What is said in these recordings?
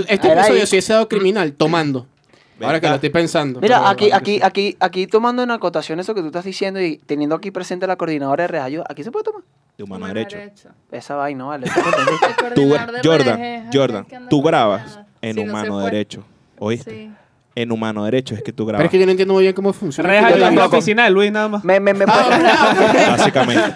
Este Era episodio ahí. sí ha sido criminal tomando. Ahora que lo estoy pensando. Mira, Pero- aquí, aquí, aquí, aquí tomando en acotación eso que tú estás diciendo y teniendo aquí presente la coordinadora de Reayuda, ¿aquí se puede tomar? De humano derecho. Esa vaina, vale. Jordan, es Jordan, tú grabas en humano fue. derecho. ¿Oíste? Sí. En humano derecho es que tú Pero grabas. es que yo no entiendo muy bien cómo funciona. Reja Yo en la oficina de Luis nada más. Me, me, me, Ah, Básicamente.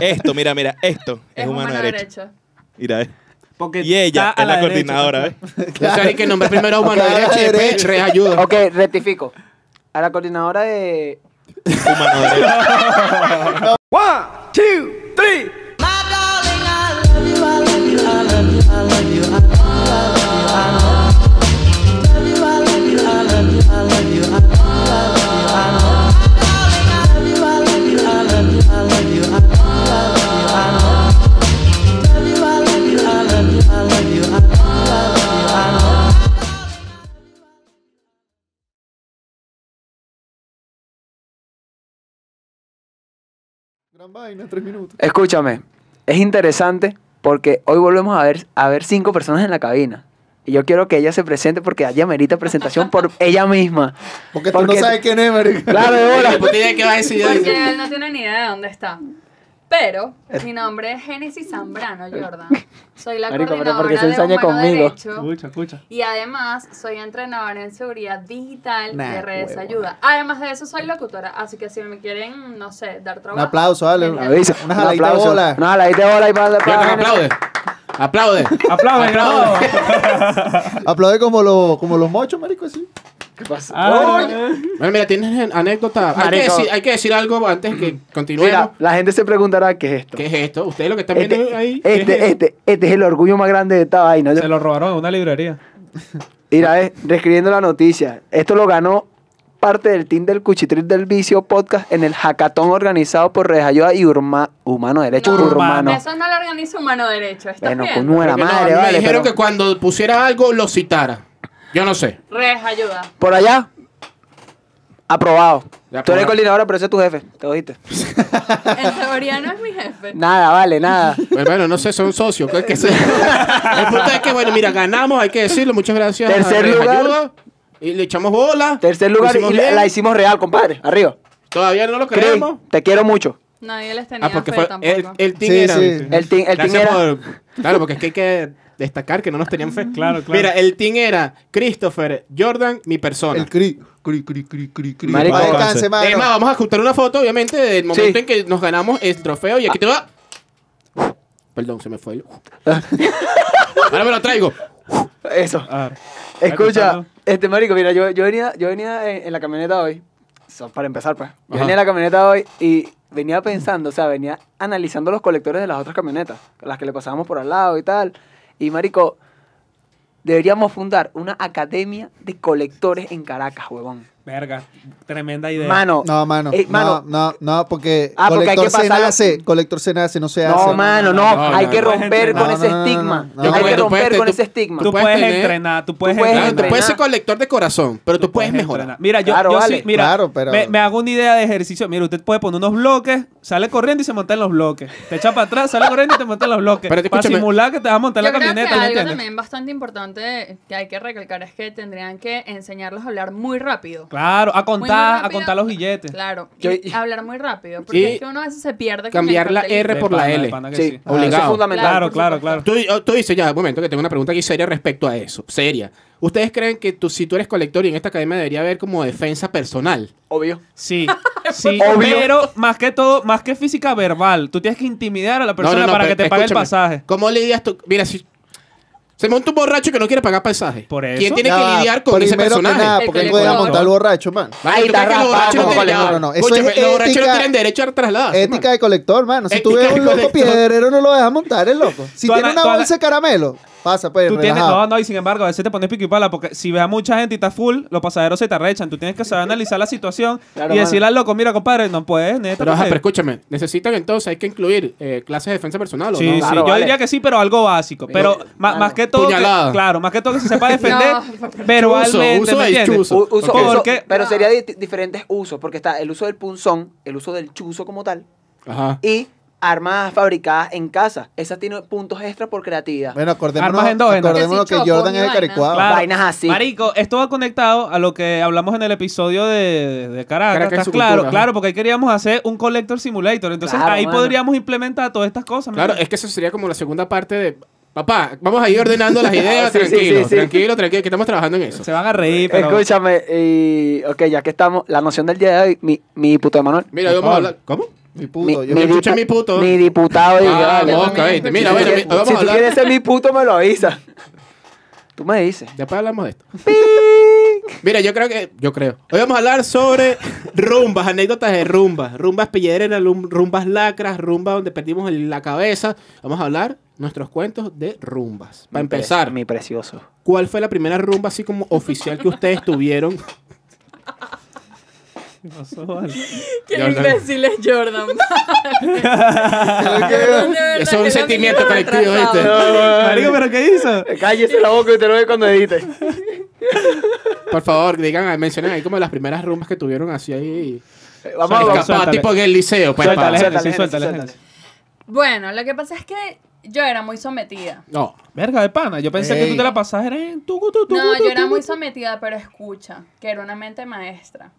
esto, mira, mira, esto es, humano, derecho. Mira, eh. Porque Y ella es la, derecha, coordinadora, ¿ves? O sea, hay que nombrar primero a humano Ok, derecho y después reayuda. ok, rectifico. A la coordinadora de... Humano derecho. Gran vaina, tres minutos. Escúchame, es interesante porque hoy volvemos a ver, a ver cinco personas en la cabina. Y yo quiero que ella se presente porque ella merita presentación por ella misma. Porque tú Porque- no sabes quién es, marico. Claro, de bola. La puta idea que va a decir. Porque él no tiene ni idea de dónde está. Pero mi nombre es Génesis Zambrano Jordan. Soy la Marico, coordinadora ¿por qué se de Humano conmigo? Derecho. Escucha, escucha. Y además soy entrenadora en seguridad digital Nah, de redes huevo. ayuda. Además de eso soy locutora, así que si me quieren, no sé, dar Un trabajo. aplauso, dale. me Avisa. Una Un jaladita de aplauso. bola. Una jaladita de bola y para para- Jordan, aplaude. Aplaude. Aplaude, Aplaude. Aplaude como, los como los mochos, marico, así. ¿Qué pasa? Ah, Bueno, mira, tienes anécdota. Hay que, decir, hay que decir algo antes que continuemos. Mira, la gente se preguntará qué es esto. ¿Qué es esto? Ustedes lo que están viendo Este, ahí. ¿qué es este, este, este es el orgullo más grande de esta vaina. Se lo robaron en una librería. Mira, eh, reescribiendo la noticia. Esto lo ganó parte del team del Cuchitril del Vicio Podcast en el hackathon organizado por Redes Ayuda y Urma, Humano Derecho No, Urbano. Eso no lo organiza Humano Derecho, ¿estás Bueno, con Porque no, madre, me vale. dijeron pero que cuando pusiera algo lo citara. Yo no sé. Redes ayuda. Por allá, aprobado. Ya, Tú eres aprobado. coordinadora, pero ese es tu jefe. ¿Te oíste? En teoría no es mi jefe. Nada, vale, nada. Bueno, bueno, no sé, son socios. ¿qué- sé? El punto es que, bueno, mira, ganamos, hay que decirlo. Muchas gracias. Tercer lugar. Ayuda, y le echamos bola. Tercer lugar y la, hicimos real, compadre. Arriba. Todavía no lo Chris, creemos. te quiero mucho. Nadie les tenía Ah, porque fe fue. tampoco. El, el team Sí, era. sí. El team, el team era... por- Claro, porque es que hay que destacar que no nos tenían fe. Claro, claro. Mira, el team era Christopher, Jordan, mi persona. El cri, cri, cri, cri, cri, cri. Marico. Va, descanse, mano. Es más, vamos a ajustar una foto, obviamente, del momento Sí. en que nos ganamos el trofeo. Y aquí te va. Perdón, se me fue el. Ahora me lo traigo. Eso. Ah, Escucha, este marico, mira, yo, yo venía, yo venía en, en la camioneta hoy. So, para empezar, pues. Yo Ajá. venía en la camioneta hoy y venía pensando, o sea, venía analizando los colectores de las otras camionetas, las que le pasábamos por al lado y tal. Y marico, deberíamos fundar una academia de colectores en Caracas, huevón. Verga, tremenda idea. Mano, No, mano. Eh, mano. No, no, no, porque Ah, porque colector se nace, colector se nace, no se hace. no, mano, no, no, hay que romper con ese estigma. Hay que romper con ese estigma. Tú puedes entrenar, tú puedes, entrenar. Tú puedes ser colector de corazón, pero tú puedes mejorar. entrenar. Mira, yo, Claro, yo vale. sí, mira, Claro, pero- me, me hago una idea de ejercicio. Mira, usted puede poner unos bloques, sale corriendo y se monta en los bloques. Te echa para atrás, sale corriendo y te monta en los bloques. Pero te para simular que te vas a montar en la creo que camioneta, ¿me algo también bastante importante que hay que recalcar es que tendrían que enseñarlos a hablar muy rápido. Claro, a contar, a contar los billetes. Claro, Yo- y hablar muy rápido, porque Y es que uno a veces se pierde. con cambiar la. R por la L. Sí, Obligado. es fundamental. Claro, claro, claro. Tú, tú dices, ya, un momento, que tengo una pregunta aquí seria respecto a eso. Seria. ¿Ustedes creen que tú, si tú eres colector y en esta academia debería haber como defensa personal? Obvio. Sí, sí, Obvio. pero más que todo, más que física verbal, tú tienes que intimidar a la persona No, no, no, para pero que te pague el pasaje. ¿Cómo lidias tú? Mira, si se monta un borracho que no quiere pagar pasaje. Por eso. ¿Quién tiene Ya que lidiar con ese primero que personaje? nada, porque puede montar el borracho, man. Vale, Ahí ¿tú está crees que los rapado, borrachos no. No, no, eso Escúchame, es los borrachos no ética- tienen derecho a trasladarse. Ética de colector, mano. Si tú ves un loco piedrero, no lo dejas montar, el loco. Si tiene una bolsa de caramelo, pasa, pues, Tú tienes, no, no, y sin embargo, a veces te pones pico y pala, porque si ves a mucha gente y está full, los pasajeros se te arrechan. Tú tienes que saber analizar la situación Claro, y mano. decirle al loco, mira, compadre, no puedes, neta. Pero, ajá, porque- pero escúchame, necesitan entonces, hay que incluir eh, clases de defensa personal, ¿o Sí, no? sí, Claro, yo vale. diría que sí, pero algo básico. Pero mano, más que todo, que- puñalada. claro, más que todo que se sepa defender No, verbalmente, Uso, uso ¿me entiendes? chuzo. U- uso- Ok. uso- Porque- pero sería di- diferentes usos, porque está el uso del punzón, el uso del chuzo como tal, Ajá. y armas fabricadas en casa. Esa tiene puntos extra por creatividad. Bueno, acordémonos, Armas endógenas. acordémonos Que que sí, Jordan es de vaina. Caricuado. Claro. Vainas así. Marico, esto va conectado a lo que hablamos en el episodio de, de Caracas. Caracas y ¿estás su claro, cultura, claro, porque ahí queríamos hacer un Collector Simulator. Entonces Claro, ahí mano. podríamos implementar todas estas cosas. Claro, mira. es que eso sería como la segunda parte de. Papá, vamos a ir ordenando las ideas. Sí, tranquilo, sí, sí. tranquilo, tranquilo, que estamos trabajando en eso. Se van a reír, pero... Escúchame, y, ok, ya que estamos, la noción del día de hoy, mi, mi puto Emanuel. Mira, vamos a hablar. ¿Cómo? Mi puto. yo- mi- escucha mi puto. Mi diputado. Ah. Mira, mi- vamos si a quieres ser mi puto, me lo avisa. Tú me dices. Después hablamos de esto. Mira, yo creo que. Yo creo. Hoy vamos a hablar sobre rumbas, anécdotas de rumbas. Rumbas pillereras, rumbas lacras, rumbas donde perdimos el- la cabeza. Vamos a hablar nuestros cuentos de rumbas. Para Mi pre- empezar, Mi precioso. ¿cuál fue la primera rumba así como oficial que ustedes tuvieron? No, eso vale. Qué Jordan. imbécil es Jordan. Eso es un sentimiento colectivo, ¿viste? Marico, ¿pero qué hizo? Cállese la boca y te lo ve cuando edite. Por favor, digan, mencionen ahí como las primeras rumbas que tuvieron así ahí. Vamos, Suéltale, vamos. Suéltale. tipo en el liceo. Pues, Suéltale, Suéltale, sí, suéltale. Bueno, lo que pasa es que yo era muy sometida. No. Verga de pana, yo pensé que tú te la pasabas en tu, tu, tu, No, tu, yo era tu, muy sometida, pero escucha, que era una mente maestra.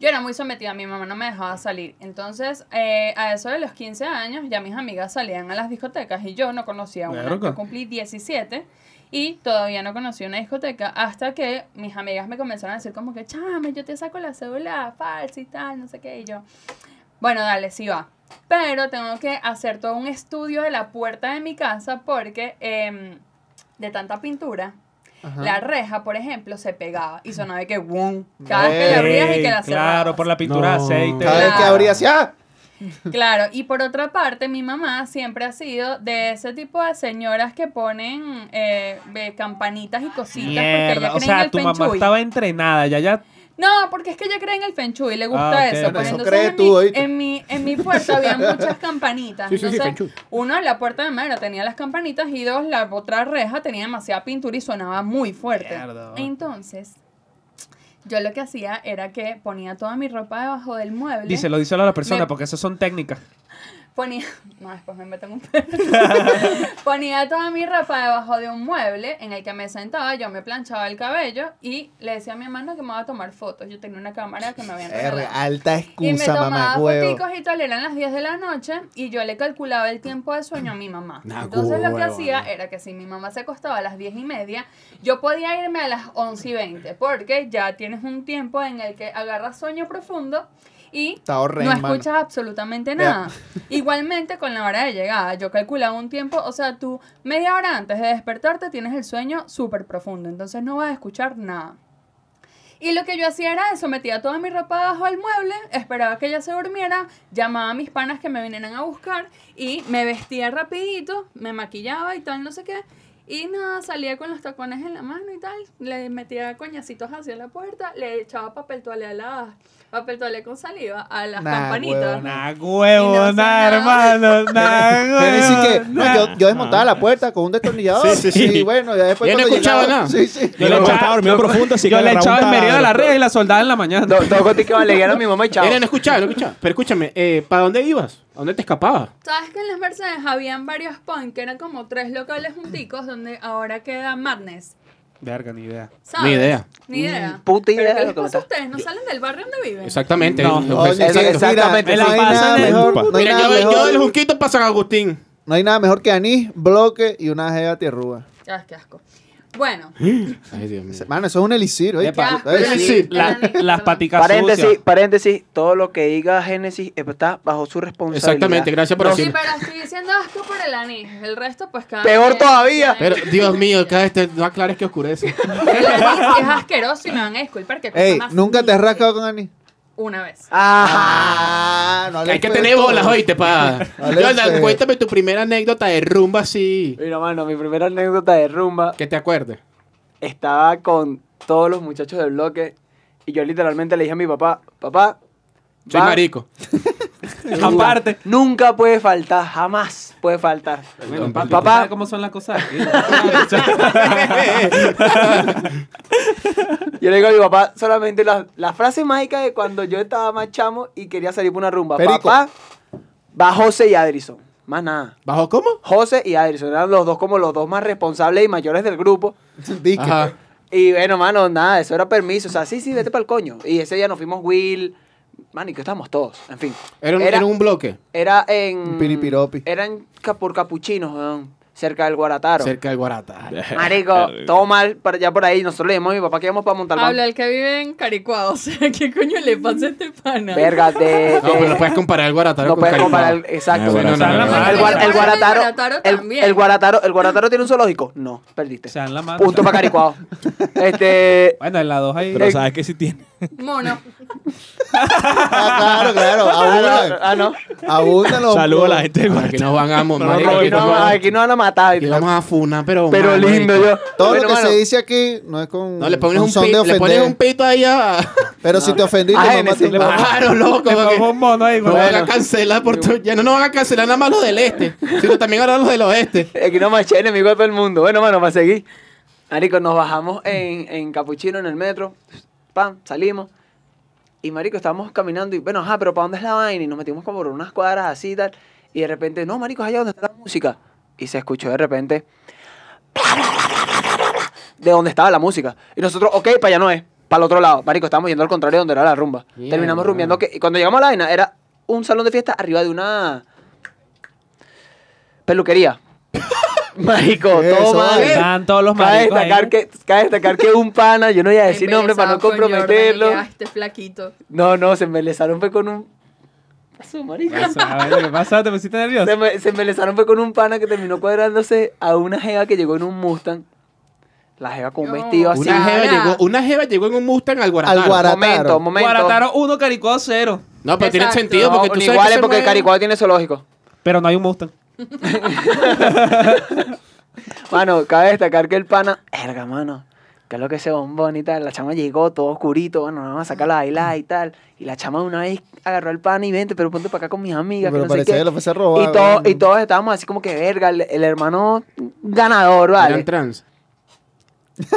Yo era muy sometida, mi mamá no me dejaba salir. Entonces, eh, a eso de los 15 años, ya mis amigas salían a las discotecas y yo no conocía una. Yo cumplí 17 y todavía no conocía una discoteca hasta que mis amigas me comenzaron a decir como que, chame, yo te saco la cédula falsa y tal, no sé qué. Y yo, bueno, dale, sí va. Pero tengo que hacer todo un estudio de la puerta de mi casa porque em, de tanta pintura, la reja, por ejemplo, se pegaba y sonaba de que boom. Cada vez que la abrías y que la cerrabas. Claro, por la pintura No. de aceite. Cada vez que Claro. abría así, ¡ah! Claro, y por otra parte, mi mamá siempre ha sido de ese tipo de señoras que ponen eh, campanitas y cositas porque ella o sea, el tu mamá estaba entrenada, ya ya... No, porque es que ella cree en el feng shui, le gusta Ah, eso. Bueno, Pues eso entonces en, tú, mi, en, mi, en mi puerta había muchas campanitas. Sí, sí, sí, entonces, feng shui. uno, en la puerta de madera tenía las campanitas y dos, la otra reja tenía demasiada pintura y sonaba muy fuerte. Mierda. Entonces, yo lo que hacía era que ponía toda mi ropa debajo del mueble. Díselo, díselo a la persona, Me- porque esas son técnicas. Ponía, no, después me meten un perro. Ponía toda mi ropa debajo de un mueble en el que me sentaba, yo me planchaba el cabello y le decía a mi hermano que me iba a tomar fotos. Yo tenía una cámara que me habían regalado. alta Y me excusa, tomaba foticos y tal, eran las 10 de la noche y yo le calculaba el tiempo de sueño a mi mamá. Nah, Entonces lo que hacía no. era que si mi mamá se acostaba a las 10 y media, yo podía irme a las 11 y 20 porque ya tienes un tiempo en el que agarras sueño profundo y no escuchas absolutamente nada. Igualmente con la hora de llegada, yo calculaba un tiempo, o sea, tú media hora antes de despertarte tienes el sueño súper profundo, entonces no vas a escuchar nada. Y lo que yo hacía era eso, metía toda mi ropa bajo el mueble, esperaba que ella se durmiera, llamaba a mis panas que me vinieran a buscar y me vestía rapidito, me maquillaba y tal, no sé qué. Y nada, salía con los tacones en la mano y tal, le metía coñacitos hacia la puerta, le echaba papel toalé a la, papel toalé con saliva a las Nah, campanitas. huevón, Nah, huevo, no nah, hermano, nah, sí que, huevo, no, nah. yo, yo desmontaba la puerta con un destornillador. Sí, sí, sí. Y bueno, ya después. Yo no escuchaba llegaba- nada. Sí, sí. Yo le Yo echaba, estaba dormido profundo, así yo que echaba un el merido de la red y la soldaba en la mañana. Dos dos goticas le a mi mamá y chao. Mira, no escuchaba, no escuchaba. Pero escúchame, eh, ¿para dónde ibas? ¿A dónde te escapabas? ¿Sabes que en las Mercedes habían varios punk que eran como tres locales junticos donde ahora queda Madness? Verga, ni idea. ¿Sabes? Ni idea. Ni idea. Mm, puta idea ¿Pero qué les pasa a ustedes? ¿No salen del barrio donde viven? Exactamente. No. Vecinos. mira, exactamente, no hay nada mejor. No Mira, nada yo, yo del Junquito para San Agustín. No hay nada mejor que anís, bloque y una jeva tierrúa. Ya, qué asco. Bueno, Ay, Dios mío. Mano, eso es un elixir. Epa. Sí. sí. La- las paticas Paréntesis, sucias. paréntesis, todo lo que diga Génesis está bajo su responsabilidad. Exactamente, gracias por No, sí, decirlo. pero estoy diciendo asco por el anís. El resto, pues cada Peor todavía. Pero, Dios mío, cada vez te, no aclares que oscurece. El anís es asqueroso y me van a disculpar que cosa Ey, más ¿nunca te has rascado con anís? Una vez. Ah, no le Hay que fue tener todo. bolas, oíste, pa. Fe. cuéntame tu primera anécdota de rumba así. Mira, mano, mi primera anécdota de rumba Que te acuerdes. estaba con todos los muchachos del bloque y yo literalmente le dije a mi papá, papá, Soy va- marico. Aparte. Nunca puede faltar, jamás puede faltar. Bueno, Papá. papi, ¿tú sabes cómo son las cosas aquí? Yo le digo a mi papá solamente la, la frase mágica de cuando yo estaba más chamo y quería salir por una rumba. Perico. Papá, Va José y Adrison. Más nada. ¿Bajo cómo? José y Adrison eran los dos como los dos más responsables y mayores del grupo. Dique. Ajá. Y bueno, mano, nada, eso era permiso. O sea, sí, sí, vete para el coño. Y ese día nos fuimos Will. Man, y que estábamos todos. En fin. Era un, Era- era un bloque Era en. Piripiropi. Era en por Capuchinos, weón, cerca del Guarataro. cerca del Guarata. Marico, todo mal para allá por ahí. Nosotros le dijimos a mi papá que íbamos para montar Habla el que vive en Caricuado. O sea, ¿qué coño le pasa a este pana? Verga, de. No, pero no puedes comparar el Guarataro no con puedes comparar el- exacto. Bueno, no, no, el, no, el El Guarataro, Guarataro el, también. el Guarataro, el Guarataro tiene un zoológico. No, perdiste. Se dan la mano. Punto para Caricuado. este, Bueno, en la dos ahí. Pero sabes que sí tiene. Mono. Ah, claro, claro. Abundan. ah, no. Abundan los. Saludos a la gente de Aquí nos van a... No, aquí, aquí no, nos van a- aquí no van a matar. aquí vamos a funar, pero... pero mano, lindo yo. Todo lo que mano, se dice aquí no es con. No, le pones un, son pi- de le pones un pito ahí a... Pero si te ofendiste, mamá, pongo- Claro, loco. Le porque pongo un mono ahí, No van a cancelar por tu- Ya no nos van a cancelar nada más los del este, sino también ahora los del oeste. Aquí no manché enemigo de todo el mundo. Bueno, mano, para seguir. Marico, nos bajamos en, en Capuchino, en el metro. Pam, salimos. Y marico, estábamos caminando y, bueno, ajá, pero ¿para dónde es la vaina? Y nos metimos como por unas cuadras así y tal. Y de repente, no, marico, es allá donde está la música. Y se escuchó de repente... De donde estaba la música. Y nosotros, ok, para allá no es. Para el otro lado. Marico, estábamos yendo al contrario de donde era la rumba. Terminamos rumbeando que... Y cuando llegamos a la vaina, era un salón de fiesta arriba de una... Peluquería. Marico, Eso. Están todos los Cabe maricos ahí, destacar, ¿no? que, cabe destacar que un pana, yo no voy a decir nombre para no Jordan, comprometerlo. que, "Ah, Este flaquito. No, no, se embelezaron fue con un... ¿Qué pasó, marico? ¿Qué pasa? ¿Te pusiste nervioso? Se, me- se embelezaron fue con un pana que terminó cuadrándose a una jeva que llegó en un Mustang. La jeva con un No. vestido así. Una jeva, llegó, una jeva llegó en un Mustang al Guarataro. Al Guara- Momento, momento. Guarataro 1, Caricuado 0. No, pero tiene sentido No, porque tú ni sabes igual que es porque mueve- Caricuado tiene zoológico. Pero no hay un Mustang. Mano, cabe destacar que el pana... Erga, mano. Que es lo que ese bombón y tal. La chama llegó todo oscurito. Bueno, vamos a sacar la bailar y tal. Y la chama de una vez agarró el pana y vente, pero ponte para acá con mis amigas. Pero que no sé parecía qué. que lo fuese a robar. Y, todo, y todos estábamos así como que, verga, el, el hermano ganador, Eran ¿vale? trans.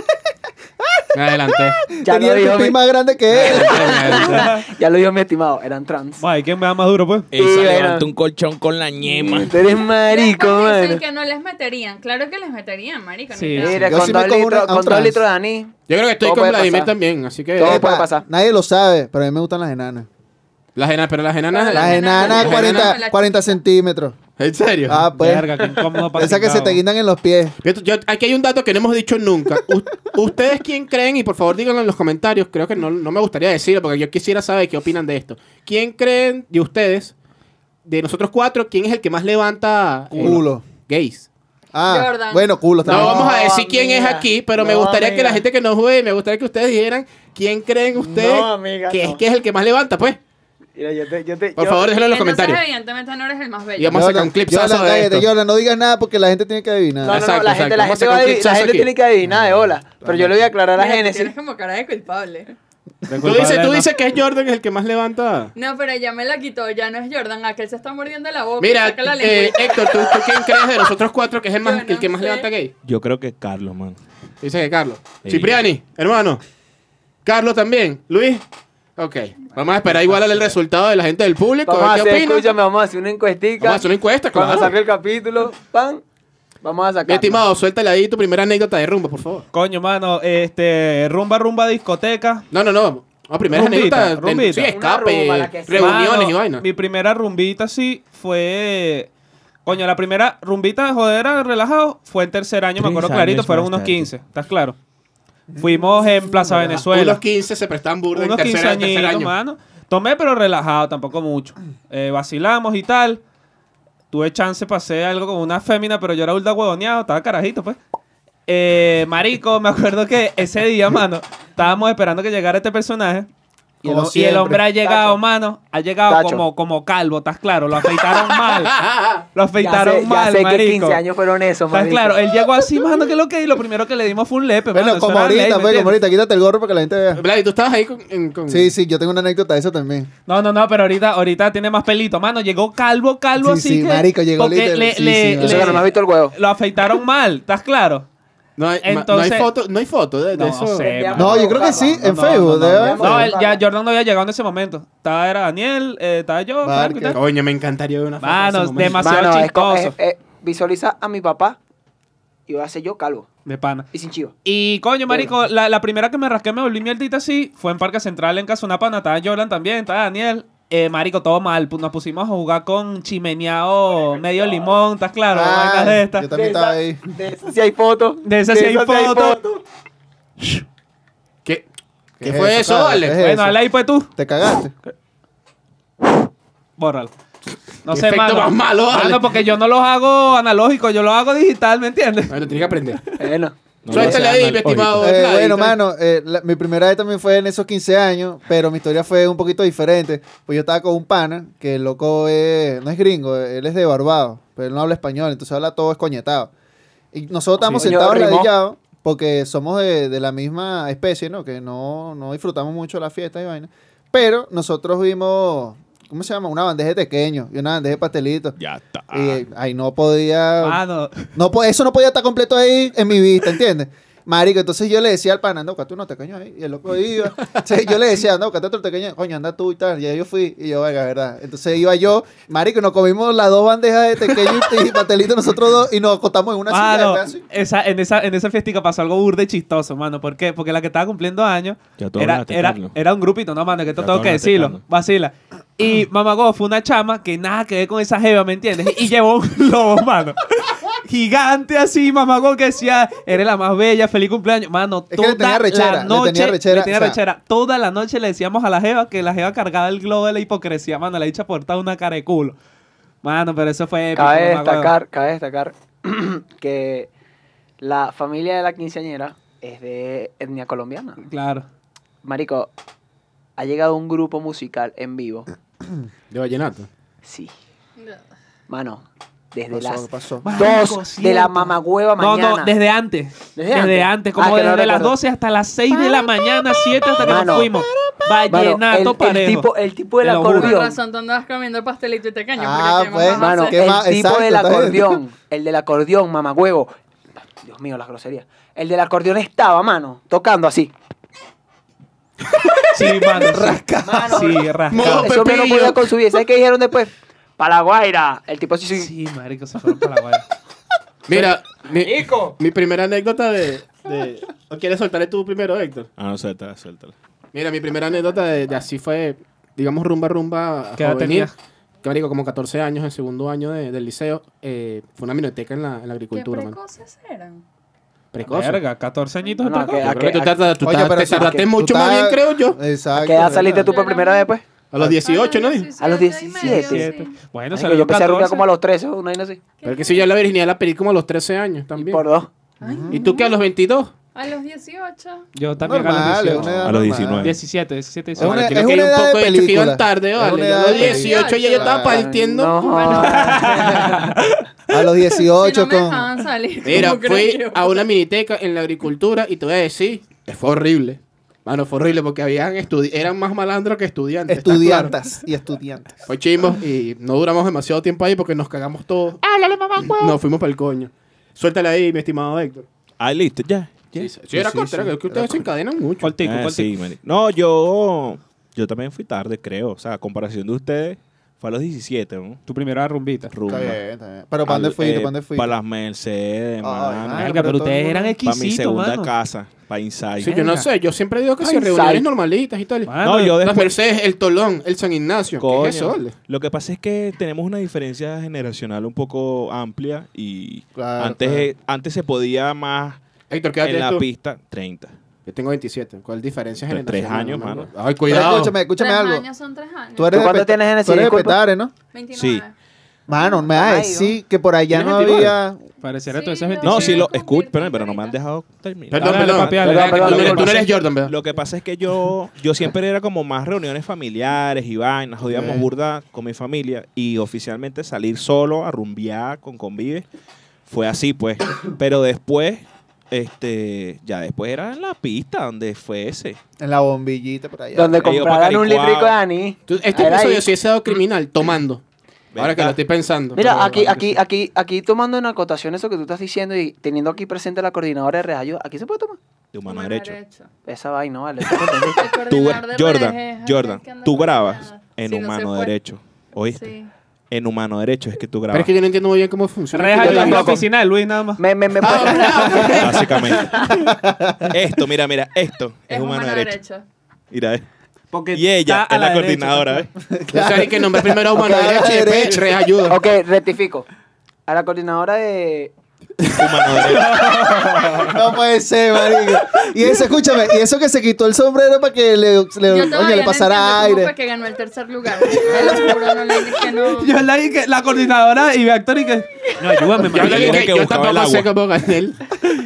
Me adelanté. Ya Tenía lo, el dijo pipí mi, más grande que él. ya lo dijo mi estimado, eran trans. Ay, ¿quién me da más duro, pues? Esa bueno. levanta un colchón con la ñema. Tú eres marico, Después dicen que no les meterían. Claro que les meterían, marico. Sí. Mira, Yo con, sí me dos como litros, una- a un con dos trans. litros de anís. Yo creo que estoy Todo con puede Vladimir pasar. también, así que... Todo Epa, puede pasar. Nadie lo sabe, pero a mí me gustan las enanas. Las enanas, pero las enanas... Las Las enanas, enanas las 40, enanas. 40 centímetros. ¿En serio? Ah, pues. Verga, qué incómodo para Esa que se te guindan en los pies. Yo- yo- aquí hay un dato que no hemos dicho nunca. U- ¿Ustedes quién creen? Y por favor díganlo en los comentarios. Creo que no, no me gustaría decirlo porque yo quisiera saber qué opinan de esto. ¿Quién creen de ustedes, de nosotros cuatro, quién es el que más levanta eh, Culo. gays? Ah, Jordan. bueno, culo No también. vamos a decir quién es aquí, pero me No, gustaría que la gente que nos juegue, me gustaría que ustedes dijeran quién creen ustedes No, amiga, que, no. es, que es el que más levanta, pues. Mira, yo te, yo te, Por yo- favor, déjenlo en los Entonces, comentarios. evidentemente no eres el más Y bello. vamos a sacar un clip Jordan, de cállate, esto. No digas nada porque la gente tiene que adivinar. No, no, no, Exacto, la gente, la gente, va adiv- la clipsazo gente tiene que adivinar de hola. Pero yo le voy a aclarar a Génesis. Tienes como cara de culpable. Tú dices, tú dices que es Jordan el que más levanta. No, pero ya me la quitó, ya no es Jordan, aquel se está mordiendo la boca. Mira, saca la eh. Héctor, ¿tú, tú quién crees de nosotros cuatro que es el, más, Yo el que más sé. levanta gay? Yo creo que Carlos, man. Dice que Carlos. Sí. Cipriani, hermano. Carlos también. Luis. Ok. Vamos a esperar igual el resultado de la gente del público. Vamos a a ver ¿Qué hacer, escúchame, vamos a hacer una encuestica. Vamos a hacer una encuesta, claro. saque el capítulo, pan, vamos a sacar. Mi estimado, suéltale ahí tu primera anécdota de rumba, por favor. Coño, mano, este, rumba, rumba, discoteca. No, no, no. No, primera Rumbita, anécdota. de- rumbita. Sí, escape, rumba, reuniones Mano, y vaina. Mi primera rumbita sí fue. Coño, la primera rumbita de jodera relajado fue en tercer año, me acuerdo clarito, fueron unos tarde. 15, ¿estás claro? Fuimos en Plaza Venezuela. Unos 15 se prestan burda en unos 15 tercer, tercer año. mano. Tomé, pero relajado, tampoco mucho. Eh, vacilamos y tal. Tuve chance, pasé algo con una fémina, pero yo era ulda huevoneado, estaba carajito, pues. Eh, marico, me acuerdo que ese día, mano, estábamos esperando que llegara este personaje. Y el, y el hombre ha llegado, Tacho. mano, ha llegado Tacho. como, como calvo, ¿estás claro? Lo afeitaron mal. Lo Ya afeitaron ya mal, sé que marico. 15 años fueron esos, ¿Estás marico. claro? Él llegó así, mano, que lo que y lo primero que le dimos fue un lepe, Bueno, eso como ley, ahorita, ¿me pues, como ahorita, quítate el gorro para que la gente vea. Vlad, ¿tú estabas ahí con, en- con- Sí, sí, yo tengo una anécdota de eso también. No, no, no, pero ahorita, ahorita tiene más pelito. Mano, llegó calvo, calvo, Sí, así sí, que... marico, llegó porque literal, le- sí, le- sí, Eso le- que no me has visto el huevo. Lo afeitaron mal, ¿estás claro? No hay, Entonces- no hay foto, no hay foto de, de No eso. sé. No, yo creo que sí, en no, Facebook. no, debe no, haber no. No, fotos. él- ya Jordan no había llegado en ese momento. Estaba era Daniel, eh, estaba yo. Coño, me encantaría ver una foto. de demasiado Mano, es co- chistoso. es- es- visualiza a mi papá y va a ser yo calvo De pana. y sin chivo. Y coño, marico, la, la primera que me rasqué, me volví mierdita así, fue en Parque Central en Casunapana. Estaba Jordan también, estaba Daniel. Eh, marico, todo mal. Nos pusimos a jugar con chimeneado medio limón, ¿estás claro? Ah, Vainas de estas. Yo también De estaba esa- ahí. De eso sí hay fotos. De esas sí hay fotos. ¿Qué, ¿Qué ¿Qué es fue eso, es Bueno, eso? dale ahí pues tú. ¿Te cagaste? Bórralo. No sé, mano. más malo, vale. Mano, porque yo no los hago analógicos, yo los hago digital, ¿me entiendes? Bueno, tienes que aprender. Bueno. No Suéltale ahí, mi estimado. Eh, bueno, mano, eh, la- mi primera vez también fue en esos 15 años, pero mi historia fue un poquito diferente. Pues yo estaba con un pana, que el loco es- no es gringo, él es de Barbados, pero él no habla español, entonces habla todo escoñetado. Y nosotros estábamos Sí. sentados ladillados, porque somos de, de la misma especie, ¿no? Que no, no disfrutamos mucho la fiesta y vaina. Pero nosotros vimos, ¿cómo se llama? Una bandeja de tequeños y una bandeja de pastelitos. Ya está. Y eh, ahí no podía... Mano, No, po- eso no podía estar completo ahí en mi vista, ¿entiendes? Marico, entonces yo le decía al pana, no, tú no te caño ahí. Y el loco iba. Entonces yo le decía, no, que tú te caño, coño, anda tú y tal. Y ahí yo fui. Y yo, venga, verdad. Entonces iba yo, Marico, y nos comimos las dos bandejas de tequeño y, pastelito nosotros dos y nos acostamos en una silla. mano, ¿verdad? Así. esa, en, esa, en esa fiestica pasó algo burde chistoso, mano. ¿Por qué? Porque la que estaba cumpliendo años era, era, era un grupito, no, mano, que esto tengo que decirlo. Vacila. Y mamagó fue una chama que nada que ver con esa jeva, ¿me entiendes? Y llevó un lobo, mano. Gigante así, mamagó, que decía, eres la más bella, feliz cumpleaños. Mano, Es que le toda tenía rechera, la le noche, tenía rechera, le tenía o sea- rechera. Toda la noche le decíamos a la jeva que la jeva cargaba el globo de la hipocresía, mano. La dicha portaba una cara de culo. Mano, pero eso fue épico, Cabe destacar, cabe destacar que la familia de la quinceañera es de etnia colombiana. Claro. Marico, ha llegado un grupo musical en vivo. De vallenato. Sí. Mano, desde Pasó, las pasó. Marico, dos de la mamagüeva No, mañana. no, desde antes. ¿Desde Desde, antes? antes, como Ah, que no desde las recuerdo. 12 hasta las 6 de la mañana, 7 hasta que Mano. nos fuimos. Vallenato el, el parejo. tipo, el tipo del acordeón. razón, tú andabas comiendo pastelito y tequeño. Ah, porque ¿qué pues, más Mano? ¿qué el más? tipo Exacto, del acordeón, el del acordeón, mamagüevo. Dios mío, las groserías. El del acordeón estaba, mano, tocando así. Sí, mano. Rasca. Mano. Sí, rasca. Mo- Ese hombre no Pepillo. podía con su vida. ¿Sabes qué dijeron después? Para la guaira. El tipo así, sí. Sí, marico, se fueron para la. Mira, mi, mi primera anécdota de, de- ¿O quieres soltarle tú primero, Héctor? Ah, no, suéltala, suéltala. Mira, mi primera anécdota de, de así fue, digamos, rumba, rumba. ¿Qué edad tenías? Que marico, como 14 años, el segundo año de- del liceo. eh, fue una minoteca en la, en la ¿Qué agricultura, man. precoces eran? Precoz. Verga, 14 añitos de No, precoz. que- Yo creo que tú, ¿A qué- tardas- tú Oye, tardas- pero te tardaste que mucho más bien, creo yo. Exacto. ¿A qué edad saliste tú por primera vez, pues? A los 18, ¿no? A los 17 y medio, 17. sí. Bueno, salió yo empecé a rumbear 14. como a los 13, una vaina así. Pero que si yo la virginidad la pedí como a los 13 años también. Por dos. ¿Y tú qué, a los 22? A los 18. Yo también a Normal, los es 18. una edad A los normal. 19. 17, 17, Es 18. una- Aquí lo es que hay un poco de de que iban tarde, vale. a los de 18 ya yo estaba partiendo. No, A los Si 18 no me con... salir. Mira, ¿cómo fui yo? a una miniteca en la agricultura y te voy a decir, fue horrible. Mano, fue horrible porque habían estudi eran más malandros que estudiantes. Estudiantes y estudiantes. Fue chimbo y no duramos demasiado tiempo ahí porque nos cagamos todos. ¡Háblale, mamá, Nos fuimos para el coño. Suéltale ahí, mi estimado Héctor. Ah, listo, ya. ya. Sí, sí, sí, era sí, cortera, sí. que es que ustedes se encadenan mucho. Cortico, cortico. sí, mani- No, yo, yo también fui tarde, creo. O sea, a comparación de ustedes, fue a los 17, ¿no? Tu primera rumbita. Rumba. Está bien, está bien. Pero ¿para dónde Al- fuiste? eh, ¿Para dónde fuiste? Para las Mercedes, mano. pero pero ustedes eran Para mi segunda mano. casa, para Inside. Sí, yo no sé, yo siempre digo que si reuniones normalitas y tal. Mano, No, yo Las después... Mercedes, el Tolón, el San Ignacio. Coño, ¿Qué es eso? Lo que pasa es que tenemos una diferencia generacional un poco amplia y Claro, antes, claro. eh, antes se podía más Héctor, ¿qué edad en la tú? pista 30. Yo tengo 27. ¿Cuál diferencia Tres- tres generacional? años, mano? mano. Ay, Pero cuidado. escúchame, escúchame Tres algo. años son tres años. Tú eres ¿Tú de cuánto tienes en ese? Tú eres de Disculpa. Petare, ¿no? 29. Mano, me vas a decir que por allá no ¿Tienes 29? había... Pareciera Sí, tú, ese yo- 25. No, sí, lo escucho, pero, 30 pero no me han dejado terminar. Perdón, perdón. papi, dale, Perdón, Tú no eres- perdón. tú no dale. eres Jordan, ¿verdad? Lo que pasa es que yo, yo siempre era como más reuniones familiares y vainas, jodíamos burda con mi familia y oficialmente salir solo a rumbear con convive fue así pues. Pero después, este, ya después era en la pista donde fue ese. En la bombillita por allá. Donde compraran un litrico de anís. Tú- Este Era episodio ahí. sí ha sido criminal, tomando. Ahora que lo estoy pensando. Mira, aquí, aquí, aquí, aquí tomando en acotación eso que tú estás diciendo y teniendo aquí presente la coordinadora de Reayo, ¿aquí se puede tomar? De humano derecho. Esa vaina, vale. ¿tú me entendiste? El Tú, coordinador de Jordan, Jordan, aquel que anda tú grabas en Sí, no se humano derecho. ¿Oíste? Sí. En humano derecho es que tú Pero grabas. es que yo no entiendo muy bien cómo funciona. Reja la tampoco. oficina de Luis nada más. Me, me, me, Ah, Básicamente. esto, mira, mira, esto es, Es humano, humano derecho. derecho. Mira, eh. Porque Y ella es la, coordinadora, pues. ¿ves? O sea, hay que nombrar primero a humano Ok, derecho y después derecho. re ayuda. ok, rectifico. A la coordinadora de... Humano derecho. No puede ser, marico. Y eso, escúchame, y eso que se quitó el sombrero para que le, le, le no pasara aire. fue que ganó el tercer lugar. Te lo juro, no le dije no. Yo la dije, la coordinadora y Víctor y que. No, ayúdame, Yo, le dije, que yo buscaba el tampoco sé agua. cómo gané él.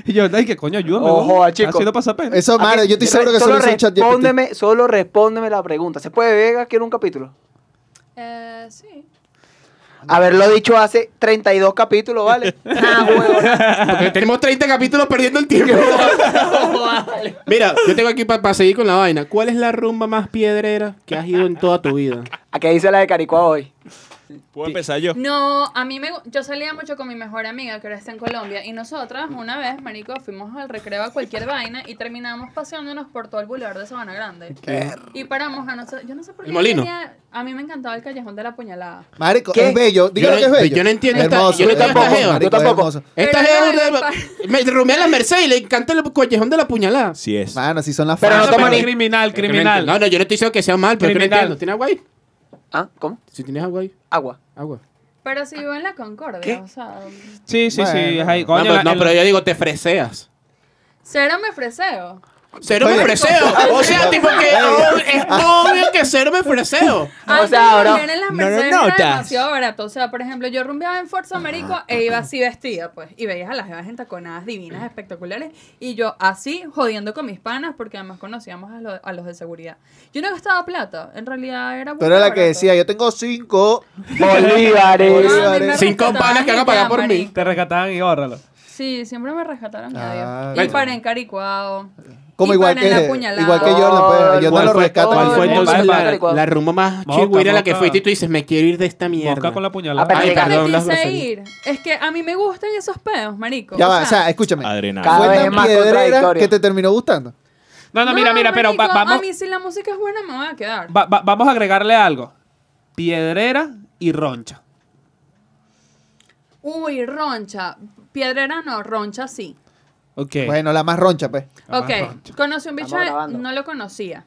Y yo le dije, coño, ayúdame. Ojo, a chico. Haciendo pasapena. Eso, mano, yo estoy seguro que solo solo hizo un chat solo respóndeme la pregunta. ¿Se puede Vega quiere un capítulo? Eh, sí. Haberlo dicho hace 32 capítulos, ¿vale? Ah, huevón. Porque tenemos 30 capítulos perdiendo el tiempo. Mira, yo tengo aquí para seguir con la vaina. ¿Cuál es la rumba más piedrera que has ido en toda tu vida? Aquí dice la de Caricuá hoy. ¿Puedo empezar yo? No, a mí me yo salía mucho con mi mejor amiga que ahora está en Colombia y nosotras una vez, marico, fuimos al recreo a cualquier vaina y terminamos paseándonos por todo el boulevard de Sabana Grande. Y paramos a nosotros, yo no sé por qué ¿El molino? tenía- a mí me encantaba el callejón de la puñalada. Marico, ¿Qué? es bello. Dígalo Yo que es no- bello. yo no entiendo esta- Hermoso, yo no entiendo hermoso, esta jeva. marico, Yo tampoco. hermoso. Esta Pero es no, una... el Me rumea la Merced y le encanta el callejón de la puñalada. Sí es. Mano, si son las Pero no fans. toma ni- criminal, no criminal. No, no, yo no estoy diciendo que sea mal, pero no Criminal. entiendo. ¿Tienes agua ahí? ¿Ah? ¿Cómo? Si tienes agua ahí. Agua. Agua. Pero si vivo en la Concordia, ¿Qué? o sea, Sí, sí, sí. Bueno. es ahí. No, pero, no, pero yo digo, te freseas. cero me freseo. Cero me freseo. O sea, tipo que es obvio que cero me freseo. Antes sea, ahora- en las No lo Mercedes era demasiado barato. O sea, por ejemplo, yo rumbeaba en Forza Américo e iba así vestida, pues. Y veías a las jevas entaconadas divinas, espectaculares. Y yo así, jodiendo con mis panas, porque además conocíamos a, lo- a los de seguridad. Yo no gastaba plata. En realidad era Tú eres la que decía, yo tengo cinco. Bolívares. No, a. Cinco panas que y hagan pagar por mí. Te rescataban y órralo. Sí, siempre me rescataron Ah. Y bueno. paré en Caricuao. Como igual que, igual que Jordan, pues. ¿Cuál Jordan lo fue- rescata. ¿Cuál fue entonces la, la rumba más Moca, chigüira a la que fuiste y tú dices, me quiero ir de esta mierda? Mosca con la Ah, puñalada. pero Ay, perdón, las ir. Es que a mí me gustan esos pedos, marico. Ya va, o sea, escúchame. Adrenalina. Cada ¿Fue vez tan piedrera que te terminó gustando? No, no, mira, mira, pero va- vamos, A mí si la música es buena me voy a quedar. va- va- vamos a agregarle algo. Piedrera y roncha. Uy, roncha. Piedrera no, roncha sí. Ok. Bueno, la más roncha, pues. La Ok, más roncha. conocí un bicho, Estamos de- grabando. no lo conocía.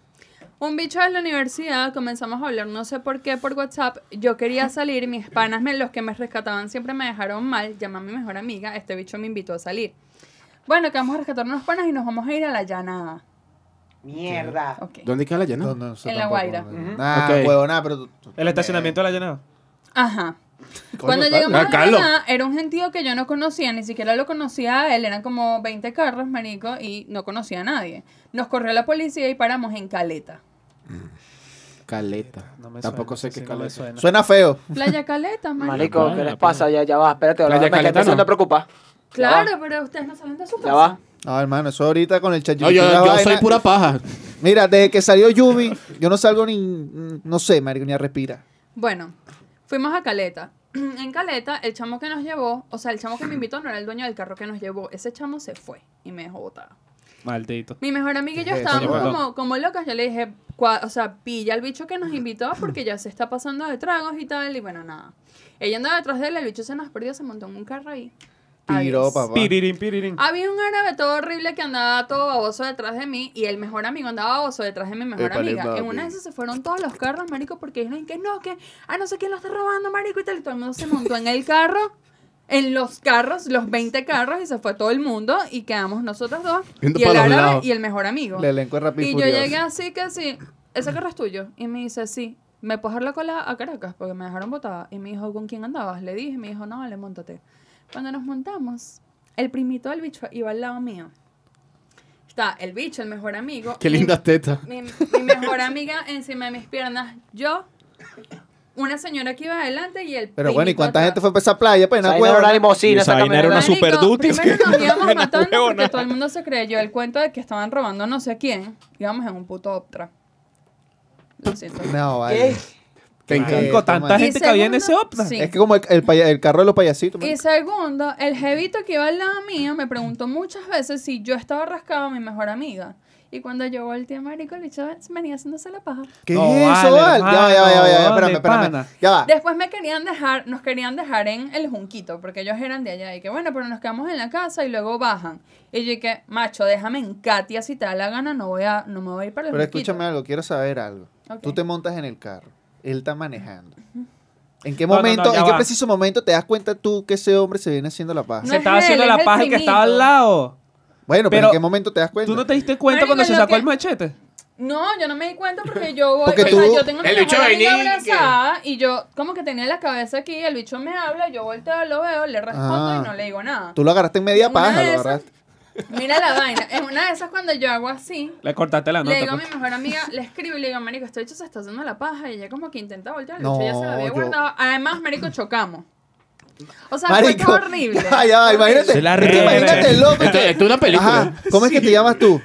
Un bicho de la universidad, comenzamos a hablar, no sé por qué, por WhatsApp. Yo quería salir, mis panas, me, los que me rescataban, siempre me dejaron mal. Llamé a mi mejor amiga, este bicho me invitó a salir. Bueno, que vamos a rescatar unos panas y nos vamos a ir a la llanada. Mierda. Ok. ¿Dónde queda la llana? No, no, eso En La tampoco, Guaira. no. Nah, Ok. huevo, nada, pero... tú- tú- El estacionamiento de la llanada. Ajá. Cuando llegamos Ah, a llanada, era un gentío que yo no conocía, ni siquiera lo conocía a él, eran como 20 carros, marico, y no conocía a nadie. Nos corrió la policía y paramos en Caleta. Caleta. No me Tampoco suena, sé sí, qué no me caleta. suena. Suena feo. Playa Caleta, marico. Marico, ¿qué Ah, les pasa? Ya, ya va, espérate, ahora Playa me Caleta empezando no. a preocupar. Claro, pero ustedes no salen de su Ya casa. va. No, hermano, eso ahorita con el chat No, yo, yo soy pura paja. Mira, desde que salió Yumi, yo no salgo ni... No sé, marico, ni a respirar. Bueno, fuimos a Caleta. En Caleta, el chamo que nos llevó, o sea, el chamo que me invitó no era el dueño del carro que nos llevó. Ese chamo se fue y me dejó botada. Maldito. Mi mejor amiga y yo Eso, estábamos como, como locas. Yo le dije, cua- o sea, pilla al bicho que nos invitó porque ya se está pasando de tragos y tal. Y bueno, nada. Ella andaba detrás de él, el bicho se nos perdió, se montó en un carro ahí. Piró, papá. Pirirín, pirirín. Había un árabe todo horrible que andaba todo baboso detrás de mí y el mejor amigo andaba baboso detrás de mi mejor amiga. En una de esas se fueron todos los carros, marico, porque dijeron que no, que ah, no sé quién lo está robando, marico, y tal. Y todo el mundo se montó en el carro, en los carros, los 20 carros, y se fue todo el mundo y quedamos nosotros dos Yendo y el árabe lados. y el mejor amigo. El elenco es rápido y Y yo llegué así que sí, ese carro es tuyo. Y me dice, sí. ¿Me puedes dar la cola a Caracas? Porque me dejaron botada. Y me dijo, ¿con quién andabas? Le dije, me dijo, no, vale, montate. Cuando nos montamos, el primito del bicho iba al lado mío. Está el bicho, el mejor amigo. Qué lindas tetas. Mi, mi mejor amiga encima de mis piernas. Yo, una señora que iba adelante y el Pero bueno, ¿y cuánta atrás. gente fue para esa playa? Pues, no, vaina era huevo. una limosina, esa vaina era una super duty. Primero nos íbamos matando porque todo el mundo se creyó el cuento de que estaban robando no sé quién. Íbamos en un puto Optra. Lo siento. No, vale. Te encanta. Marico, tanta gente que había en ese segundo, Opna. sí. Es que como el, el, paya- el carro de los payasitos. Y segundo, el jevito que iba al lado mío me preguntó muchas veces si yo estaba rascado a mi mejor amiga. Y cuando yo volteé, marico, el bicho venía haciéndose la paja. ¿Qué No, es eso, vale, Val? Ya, va, ya, va, ya, va, ya, va, hermano, espérame, espérame. Ya va. Después me querían dejar, nos querían dejar en el Junquito, porque ellos eran de allá. Y que bueno, pero nos quedamos en la casa y luego bajan. Y yo dije, macho, déjame en Katia si te da la gana, no voy a, no me voy a ir para el Pero Junquito. escúchame algo, quiero saber algo. Ok. Tú te montas en el carro, él está manejando. ¿En qué No, no, momento, no, en qué va. preciso momento te das cuenta tú que ese hombre se viene haciendo la paja? No Se es estaba él, haciendo es la el paja y que estaba al lado. Bueno, pero, Pero- ¿en qué momento te das cuenta? ¿Tú no te diste cuenta Marico, cuando se sacó que- el machete? No, yo no me di cuenta porque yo voy, Porque o sea, tú- yo tengo mi el bicho mejor amiga que- abrazada y yo como que tenía la cabeza aquí, el bicho me habla, yo volteo, lo veo, le respondo Ah. y no le digo nada. Tú lo agarraste en media Una paja, lo agarraste. Mira la vaina, en una de esas cuando yo hago así, Le cortaste la le digo nota. a mi pues. mejor amiga, le escribo y le digo, marico, este bicho se está haciendo la paja y ella como que intenta voltear, el No, ya se lo había yo- guardado. Además, marico, chocamos. O sea, Marico, fue horrible. Ya, va, imagínate. Se la es re- imagínate el loco. Esto, esto es una película. Ajá, ¿cómo es que te llamas tú?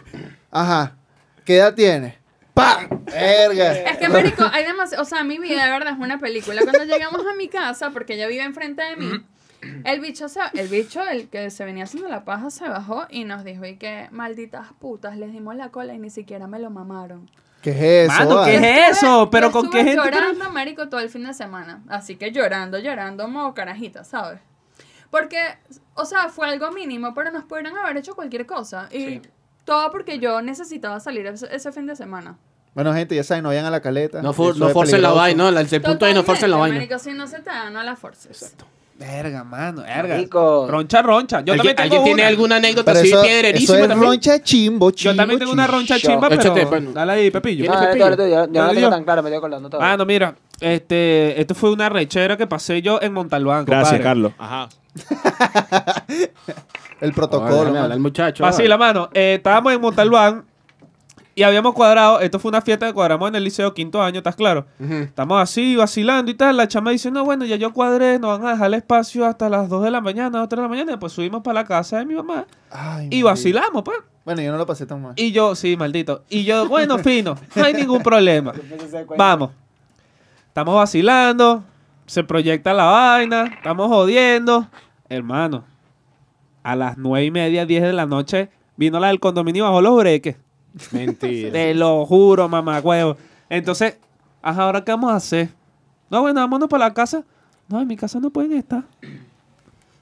Ajá. ¿Qué edad tienes? ¡Pam! Verga. Es que, marico, hay demasiado... O sea, mi vida de verdad es una película. Cuando llegamos a mi casa, porque ella vive enfrente de mí, el bicho, se, el bicho, el que se venía haciendo la paja, se bajó y nos dijo, y que, malditas putas, les dimos la cola y ni siquiera me lo mamaron. ¿Qué es eso? Mano, ¿qué es eso? ¿Pero con qué gente? llorando, marico, todo el fin de semana. Así que llorando, llorando, modo carajita, ¿sabes? Porque, o sea, fue algo mínimo, pero nos pudieron haber hecho cualquier cosa. Y todo porque yo necesitaba salir ese, ese fin de semana. Bueno, gente, ya saben, no vayan a la caleta. No, for- no forcen la vaina, no, el, el punto es no forcen la vaina. Marico, si no se te da, no la forces. Verga, mano, verga. Roncha, roncha. Yo ¿Alguien, también tengo alguien tiene una. alguna anécdota Pero así eso, eso piedrerísima es también? roncha chimbo, chimbo. Yo también tengo una roncha chimba, pero... Échate, bueno. Dale ahí, Pepillo. ¿Tienes No, pepillo? yo, yo, yo no la tengo tan clara, me estoy acordando todo. Mano, mira, este, esto fue una rechera que pasé yo en Montalbán. Gracias, compadre. Carlos. Ajá. El protocolo. hablar, muchacho. Vacila, mano. Eh, estábamos en Montalbán y habíamos cuadrado. Esto fue una fiesta que cuadramos en el liceo quinto año, ¿estás claro? Estamos así, vacilando y tal. La chama dice, no, bueno, ya yo cuadré, nos van a dejar el espacio hasta las 2 de la mañana, 2 de la mañana. Y pues subimos para la casa de mi mamá Ay, y vacilamos, pues. Bueno, yo no lo pasé tan mal. Y yo, sí, maldito. Y yo, bueno, fino, no hay ningún problema. Vamos. Estamos vacilando, se proyecta la vaina, estamos jodiendo. Hermano, a las nueve y media, 10 de la noche, vino la del condominio bajo los breques. Mentira. Te lo juro, mamá, huevo. Entonces, ajá, ¿ahora qué vamos a hacer? No, bueno, vámonos para la casa. No, en mi casa no pueden estar.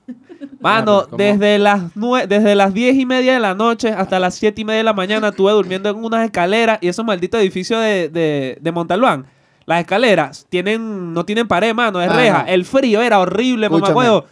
Mano, desde las nue desde las diez y media de la noche hasta las siete y media de la mañana estuve durmiendo en unas escaleras y esos malditos edificios de, de, de Montalbán. Las escaleras tienen, no tienen pared, mano, es Ah, reja. no. El frío era horrible, mamá, huevo.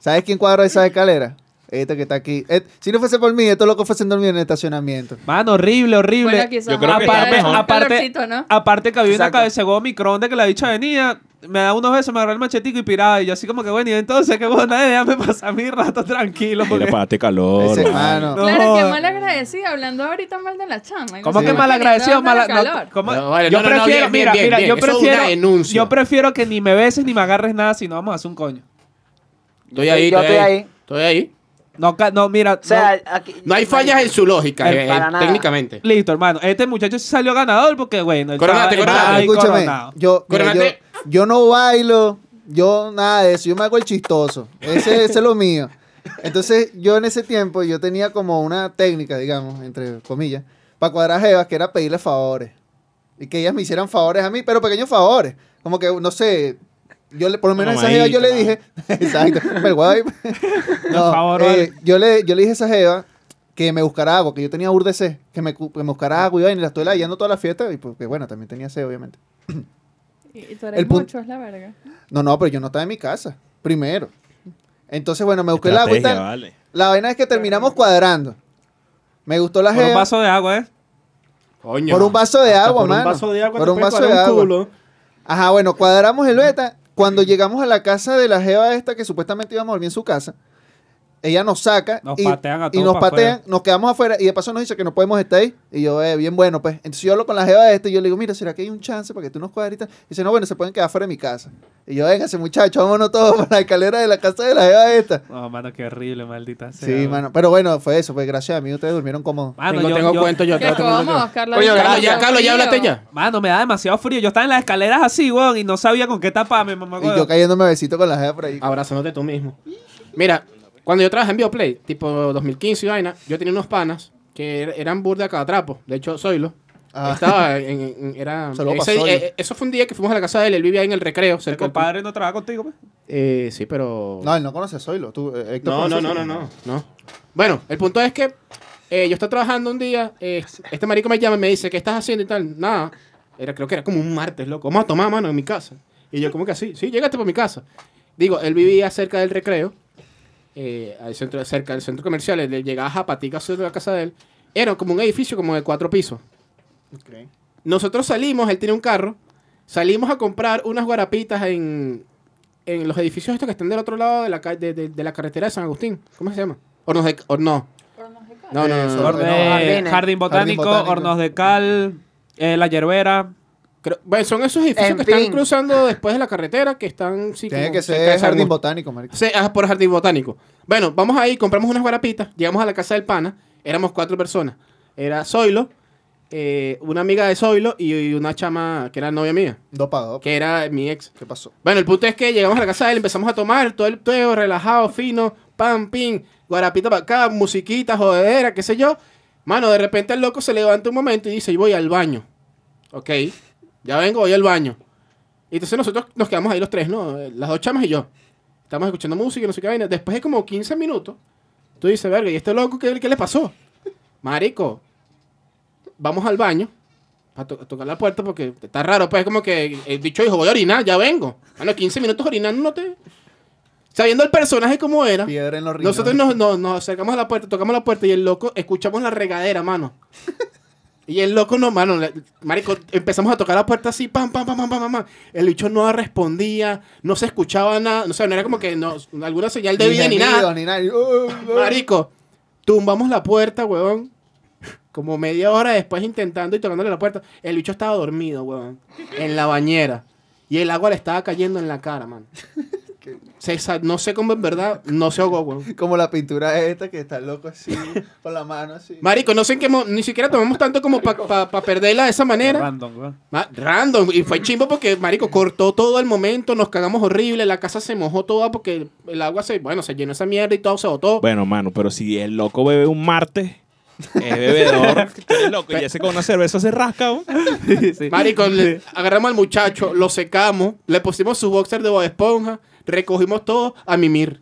¿Sabes quién cuadró esa escalera? Este que está aquí. Si no fuese por mí, estos locos fuesen dormir en el estacionamiento. Mano, horrible, horrible. Bueno, quizás Yo creo que aparte- está mejor. aparte, ¿no? aparte que había una Exacto. cabeza de huevo microondas que la dicha venía, me da unos besos, me agarró el machetico y piraba. Y yo así como que bueno, y entonces, qué buena idea, me pasar mi rato tranquilo. Mira, Porque... párate calor. Ese vale. mano. No. Claro, que mal agradecido, hablando ahorita mal de la chama. ¿Cómo Sí. que mal agradecido? Mal, no, calor. ¿cómo? No, vale, yo no, no, no, prefiero, bien, mira, bien, mira, bien. yo Eso es una prefiero, denuncia. yo prefiero que ni me beses ni me agarres nada, si no vamos a hacer un coño. Estoy ahí, Yo estoy estoy ahí. ahí. Estoy ahí. No, no mira, O sea, aquí, No hay fallas en su lógica, Eh, eh, para eh, nada. técnicamente. no. listo, hermano. Este muchacho sí salió ganador porque, bueno, Coronate, coronate. Escúchame, yo, mira, yo, no bailo, yo nada de eso, yo me hago el chistoso. Ese, ese es lo mío. Entonces, yo en ese tiempo, yo tenía como una técnica, digamos, entre comillas, para cuadrar jevas, que era pedirle favores. Y que ellas me hicieran favores a mí, pero pequeños favores. Como que, no sé, yo le, por lo menos a esa jeva yo le dije, exacto, el guay. No, Por favor, eh, yo, le, yo le dije a esa jeva que me buscara agua, que yo tenía urdc, que me, que me buscara agua y vaina, y la estoy layando toda la fiesta, y porque bueno, también tenía sed, obviamente. Y tú eres El mucho, es la verga. No, no, pero yo no estaba en mi casa, primero. Entonces, bueno, me busqué el agua y Estrategia, tal. vale. La vaina es que terminamos cuadrando. Me gustó la Por un jeva. vaso de agua, ¿eh? Coño. Por un vaso de Hasta agua, por mano. un vaso de agua. Por te un vaso de un agua. culo. Ajá, bueno, cuadramos el beta. Cuando llegamos a la casa de la jeva esta, que supuestamente íbamos a volver en su casa, ella nos saca Nos y, patean a y todos nos pa' patean, afuera. nos quedamos afuera y de paso nos dice que no podemos estar ahí. Y yo, eh, bien bueno, pues. Entonces yo hablo con la jeva de este y yo le digo, mira, ¿será que hay un chance para que tú nos cuadres y? Y dice, no, bueno, se pueden quedar fuera de mi casa. Y yo, véngase, muchachos, vámonos todos para la escalera de la casa de la jeva esta. No, mano, qué horrible, maldita sea. Sí, mano. Pero bueno, fue eso, pues gracias a mí ustedes durmieron cómodos. Mano, tengo yo- tengo yo- cuento yo. Tengo cuento yo. cómodo, Carlos. Ya. Carlos, ya hablaste ya. Mano, me da demasiado frío. Yo estaba en las escaleras así, weón, y no sabía con qué taparme, mamá. Y yo cayéndome besito con la jeva por ahí. Abrazándote tú mismo. Mira, cuando yo trabajé en Bioplay, tipo 2015 y vaina, yo tenía unos panas que er- eran burda cada trapo. De hecho, Zoilo. Ah. Estaba en, en- era, Saludos pa' ese- Zoilo. eh, eso fue un día que fuimos a la casa de él, él vivía ahí en el recreo. El Cerca del- compadre no trabaja contigo, pues. Eh, sí, pero... No, él no conoce a Zoilo. Tú, eh, Héctor No, conoce no, a no, no, Zoilo. no, no. Bueno, el punto es que eh, yo estaba trabajando un día, eh, este marico me llama y me dice, ¿qué estás haciendo y tal? Nada. Era, creo que era como un martes, loco. Vamos a tomar mano en mi casa. Y yo, como que así? Sí, llegaste por mi casa. Digo, él vivía cerca del recreo, eh, al centro, cerca del centro comercial. Él llegaba a Japatica, de la casa de él. Era como un edificio como de cuatro pisos. Ok. Nosotros salimos, él tiene un carro, salimos a comprar unas guarapitas en, en los edificios estos que están del otro lado de la, de, de- de la carretera de San Agustín. ¿Cómo se llama? Hornos de... Hor- no. No, no, no, Eh, no, Hornos no. Orde- no, jardines. jardín, botánico, botánico. hornos de cal, eh, la yerbera. Creo- bueno, son esos edificios En que están cruzando después de la carretera, que están... sí, Tiene como que ser jardín botánico, marico. Sí, ah, por jardín botánico. Bueno, vamos ahí, compramos unas guarapitas, llegamos a la casa del pana, éramos cuatro personas. Era Zoilo, eh, una amiga de Zoilo y, una chama que era novia mía, Dos para dos. que era mi ex. ¿Qué pasó? Bueno, el punto es que llegamos a la casa de él, empezamos a tomar todo el todo relajado, fino, pam, pim, guarapita para acá, musiquita, jodedera, qué sé yo. Mano, de repente el loco se levanta un momento y dice, yo voy al baño. Ok, ya vengo, voy al baño. Y entonces nosotros nos quedamos ahí los tres, ¿no? Las dos chamas y yo. Estamos escuchando música y no sé qué vaina. Después de como 15 minutos, tú dices, verga, ¿y este loco qué, qué le pasó? Marico, vamos al baño a, to- a tocar la puerta porque está raro, pues es como que el bicho dijo, voy a orinar, ya vengo. Bueno, 15 minutos orinando no te... Sabiendo el personaje como era, Piedra en los nosotros nos, nos- nos acercamos a la puerta, tocamos la puerta y el loco, escuchamos la regadera, mano. Y el loco no, mano, le- marico, empezamos a tocar la puerta así, pam, pam, pam, pam, pam, pam, pam. El bicho no respondía, no se escuchaba nada, no sé, no era como que no, alguna señal de vida ni nada. Ni nada. Y, uh, uh, Marico, tumbamos la puerta, huevón. Como media hora después intentando y tocándole la puerta. El bicho estaba dormido, huevón. En la bañera. Y el agua le estaba cayendo en la cara, man. No sé cómo en verdad no se ahogó, huevón. Como la pintura esta que está loco así, con la mano así. Marico, no sé en qué mo- ni siquiera tomamos tanto como para perderla de esa manera. Random, weón. Ma- Random. Y fue chimbo porque, marico, cortó todo el momento, nos cagamos horrible, la casa se mojó toda porque el agua se, bueno, se llenó esa mierda y todo se botó. Bueno, mano, pero si el loco bebe un martes, es bebedor. Eres loco. Y ese con una cerveza se rasca, ¿no? Sí. Marico, le- agarramos al muchacho, lo secamos, le pusimos su boxer de Bob Esponja, recogimos todo a mimir.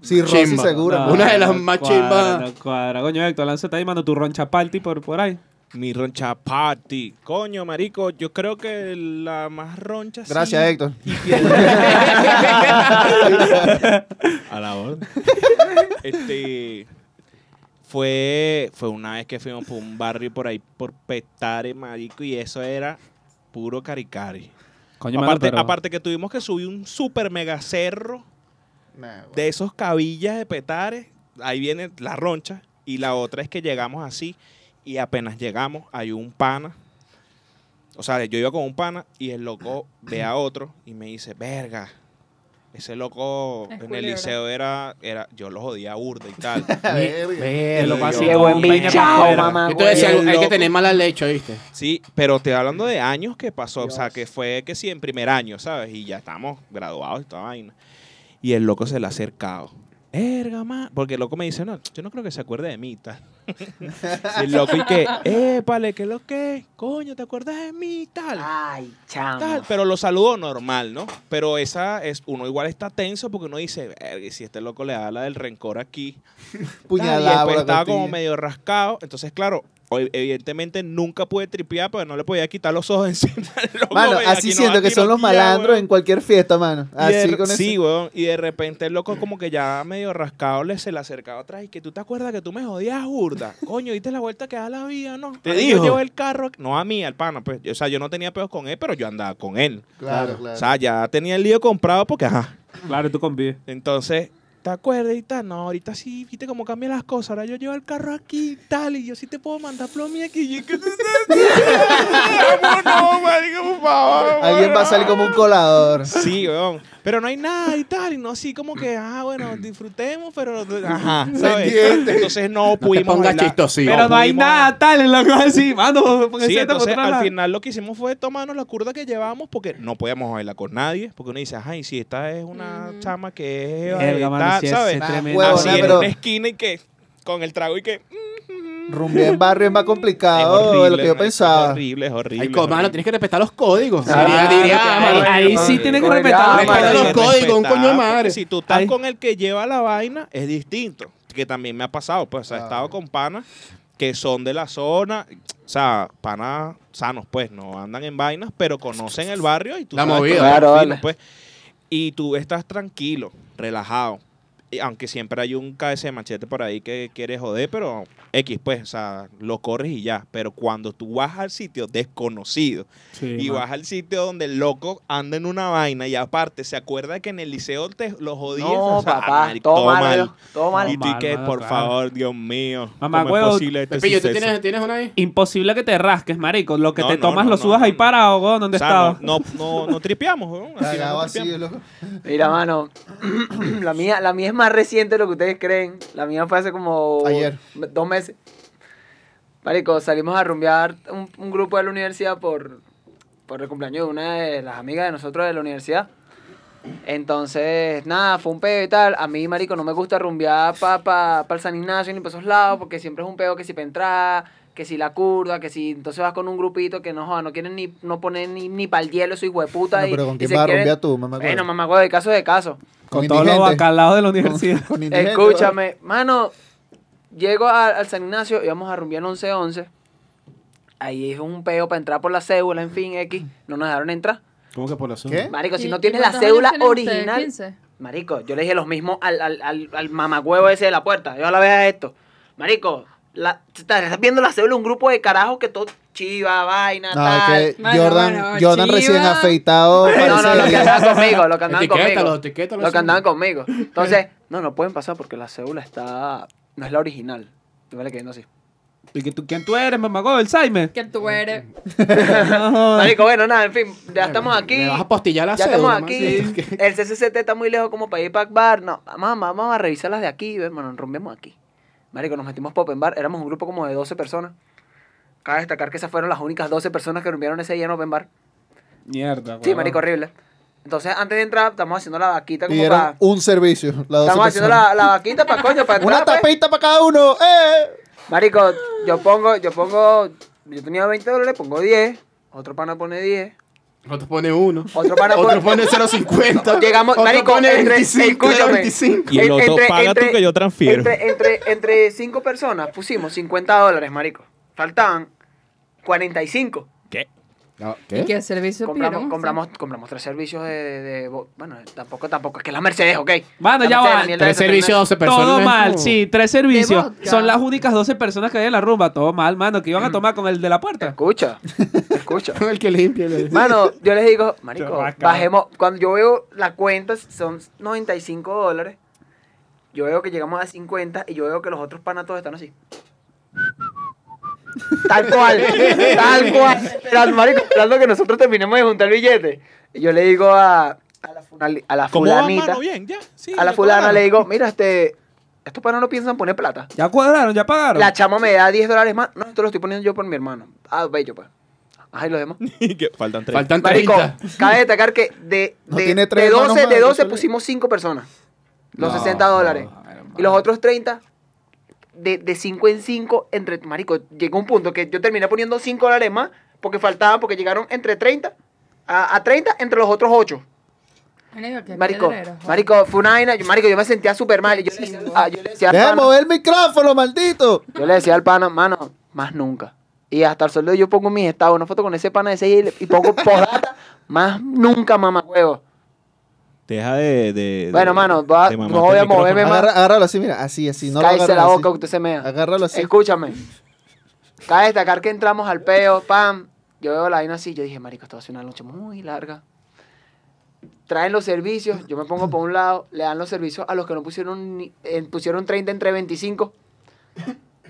Sí, Rosy Chimba. seguro. No. Una de las más chimbas. no cuadra. Coño, Héctor, lánzate ahí, mano, tu roncha party por, por ahí. Mi roncha party. Coño, marico, yo creo que la más roncha sí. Gracias, Héctor. A la orden. este. Fue, fue una vez que fuimos por un barrio por ahí, por Petare, marico, y eso era puro caricari. Coño, mano, aparte, pero- aparte que tuvimos que subir un super mega cerro Nah, bueno. de esos cabillas de Petare, ahí viene la roncha, y la otra es que llegamos así, y apenas llegamos, hay un pana, o sea, yo iba con un pana, y el loco ve a otro, y me dice, verga, ese loco Es en el liceo era, era, yo lo jodía burda y tal. Verga. El loco así Qué buen bichao, mamá. Algo, hay que tener mala leche, ¿viste? Sí, pero te hablando de años que pasó, o sea, que fue que sí, en primer año, ¿sabes? Y ya estamos graduados y toda vaina. Y el loco se le ha acercado. Erga, ma-". Porque el loco me dice, no, yo no creo que se acuerde de mí, tal. Y el loco y que, épale, ¿qué es lo que? Coño, ¿te acuerdas de mí, tal? Ay, chamo. Tal, pero lo saludo normal, ¿no? Pero esa es, uno igual está tenso porque uno dice, si este loco le habla del rencor aquí. Tal, y Puñalada después estaba como medio rascado. Entonces, claro, evidentemente nunca pude tripear, porque no le podía quitar los ojos encima. loco, Mano, así no siento que son los malandros weón. en cualquier fiesta, mano. Así de- con sí, weón. Y de repente el loco como que ya medio rascado le se le acercaba atrás y que tú te acuerdas que tú me jodías burda. Coño, ¿viste la vuelta que da la vida, no? ¿Te dijo? Yo llevo el carro, no a mí, al pana, pues. O sea, yo no tenía pedos con él, pero yo andaba con él. Claro, claro. O sea, ya tenía el lío comprado porque, ajá. Claro, tú convives. Entonces, ¿te acuerdas y tal? No, ahorita sí, viste cómo cambian las cosas. Ahora yo llevo el carro aquí y tal, y yo sí te puedo mandar plomi aquí. Y ¿qué no, marico, por favor. Alguien va a salir como un colador. Sí, weón. Pero no hay nada y tal. Y no así como que, ah, bueno, disfrutemos, pero. Ajá, ¿sabes? entiende. Entonces no No pudimos. chistosito. Pero no hay nada tal en la cosa así, mano. porque Sí, entonces al final lo que hicimos fue tomarnos la curda que llevábamos porque no podíamos bailar con nadie. Porque uno dice, ay, si esta es una Mm. chama que es. Verga, eh, mano, tal", sí, ¿sabes? es Ah, tremendo. huevo, Así Huevona, en pero- una esquina y que. Con el trago y que. Rumbear en barrio es más Es complicado de lo que yo marico, pensaba. Es horrible, es horrible. Ay, es mano, horrible. tienes que respetar los códigos. Ah, Diría- diría- claro, Ahí, ahí sí tienes que respetar ay, los Respeta ay, los códigos. códigos, un coño de madre. porque Si tú estás Ay. con el que lleva la vaina, es distinto. Que también me ha pasado. Pues, o sea, he Ah. estado con panas que son de la zona. O sea, panas sanos, pues, no andan en vainas, pero conocen el barrio y tú La sabes movida. el Claro, vale. pues. Y tú estás tranquilo, relajado. Y aunque siempre hay un KS de machete por ahí que quiere joder, pero X, pues, o sea, lo corres y ya. Pero cuando tú vas al sitio desconocido Sí, y mano. vas al sitio donde el loco anda en una vaina y aparte se acuerda que en el liceo te lo jodías. No, o sea, papá, marico, todo mal, yo, todo mal. Y tú Mal, que, mano, por claro. favor, Dios mío. Mamá, ¿cómo es huevo, posible este Pepillo, ¿tú tienes, tienes una ahí? Imposible que te rasques, marico. Lo que No, te no, tomas no, lo subas no, ahí no. parado, weón. ¿Dónde O sea, estabas? no, no, no, no tripeamos, weón. Así, tripeamos. loco. Mira, mano, la mía, la mía es más reciente de lo que ustedes creen. La mía fue hace como Ayer. dos meses. Marico, salimos a rumbear un, un grupo de la universidad por, por el cumpleaños de una de las amigas de nosotros de la universidad. Entonces, nada, fue un peo y tal. A mí, marico, no me gusta rumbear para pa, pa el San Ignacio ni para esos lados porque siempre es un peo que si para entrar, que si la curda, que si entonces vas con un grupito que no, joda, no quieren ni no poner ni, ni para el hielo, soy hueputa. No, y, pero ¿con y quién se vas a quieren- tú, mamá? Bueno, mamá, de caso de caso. Con todos los bacalaos de la universidad. Con, con Escúchame, mano, llego a- al San Ignacio y vamos a rumbear 11-11. Ahí es un peo para entrar por la cédula, en fin, X. No nos dejaron entrar. ¿Cómo que por la zona? ¿Qué? Marico, si ¿Y- no tienes la cédula original. 15. Marico, yo le dije lo mismo al, al, al, al mamagüevo ese de la puerta. Yo la vea esto. Marico, la, estás viendo la cédula un grupo de carajos que todo chiva, vaina, No, tal. es que Bueno, Jordan, bueno, Jordan chiva. recién afeitado. No, no, los que andaban conmigo, los que andaban conmigo. Los que andaban conmigo. Entonces, no, no pueden pasar porque la cédula está. No es la original. Me la quedando así. ¿Y que tú, quién tú eres, mamagó? ¿El Saime? Que tú eres. Marico, bueno, nada, en fin, ya estamos aquí. Me vas a postillar la Ya cédula, estamos aquí. Sí. El CCCT está muy lejos como para ir para bar. No, vamos, vamos a revisar las de aquí, hermano, rompemos aquí. Marico, nos metimos pop en bar. Éramos un grupo como de 12 personas. Cabe destacar que esas fueron las únicas 12 personas que rompieron ese día en open bar. Mierda, Sí, marico, horrible. Entonces, antes de entrar, estamos haciendo la vaquita como Pidieron para... un servicio. las 12 Estamos haciendo personas. la, la vaquita para coño, para entrar. Una pues. tapita para cada uno. ¡Eh! Marico, yo pongo, yo pongo, yo tenía 20 dólares, pongo 10. Otro pana pone 10. Otro pone uno. Otro pana Otro pone... pone 0.50. Llegamos, Otro marico, pone entre, 25, escúchame. 25. Y el otro, paga tú que yo transfiero. Entre, entre, entre cinco personas pusimos 50 dólares, marico. Faltaban 45. ¿Qué? ¿Y qué servicio Compramos, pidieron? compramos, compramos tres servicios de, de- de- Bueno, tampoco, tampoco. Es que la Mercedes, ok. Mano, La ya Mercedes, va. Tres de servicios, 12 personas. Todo mal, sí, tres servicios. Son las únicas 12 personas que hay en la rumba. Todo mal, mano. Que iban a tomar con el de la puerta. Escucha, escucha. El que limpia. Mano, yo les digo, marico, bajemos. Cuando yo veo la cuenta, son 95 dólares. Yo veo que llegamos a 50 y yo veo que los otros panas todos están así. Tal cual, tal cual. Esperando, marico, esperando que nosotros terminemos de juntar el billete. Y yo le digo a, a la, funali- a la ¿Cómo va, fulanita, mano? Bien, ya. Sí, a la fulana cuadraron. le digo, mira, este, estos panas no piensan poner plata. Ya cuadraron, ya pagaron. La chama me da 10 dólares más. No, esto lo estoy poniendo yo por mi hermano. Ah, bello, pues. Ajá, y los demás. Faltan tres. Faltan Marico, 30. cabe destacar que de, No de, tiene de tres 12, hermanos de más, 12 solo- pusimos 5 personas. Los No, 60 dólares. hermano. Y los otros 30, de, de 5 en 5, entre. Marico, llegó un punto que yo terminé poniendo 5 dólares más porque faltaban, porque llegaron entre 30 a, a 30 entre los otros 8. Marico, Marico, fue una vaina. yo- Marico, yo me sentía súper mal. Yo, le decía, ah, yo le decía al pana- mover el micrófono, maldito. yo le decía al pana, mano, más nunca. Y hasta el sueldo yo pongo mis estados una foto con ese pana de ese y, le- y pongo postdata, más nunca, mamá huevo. Deja de. de Bueno, mano, va- de no voy a moverme más. Agarra- agárralo así, mira. Así, así. No lo Cállese la así. boca que usted se mea. Agárralo así. Escúchame. Cabe destacar que entramos al peo, pam. Yo veo la vaina así, yo dije, marico, esto va a ser una noche muy larga. traen los servicios, yo me pongo por un lado, le dan los servicios a los que no pusieron, ni- eh, pusieron 30 entre 25.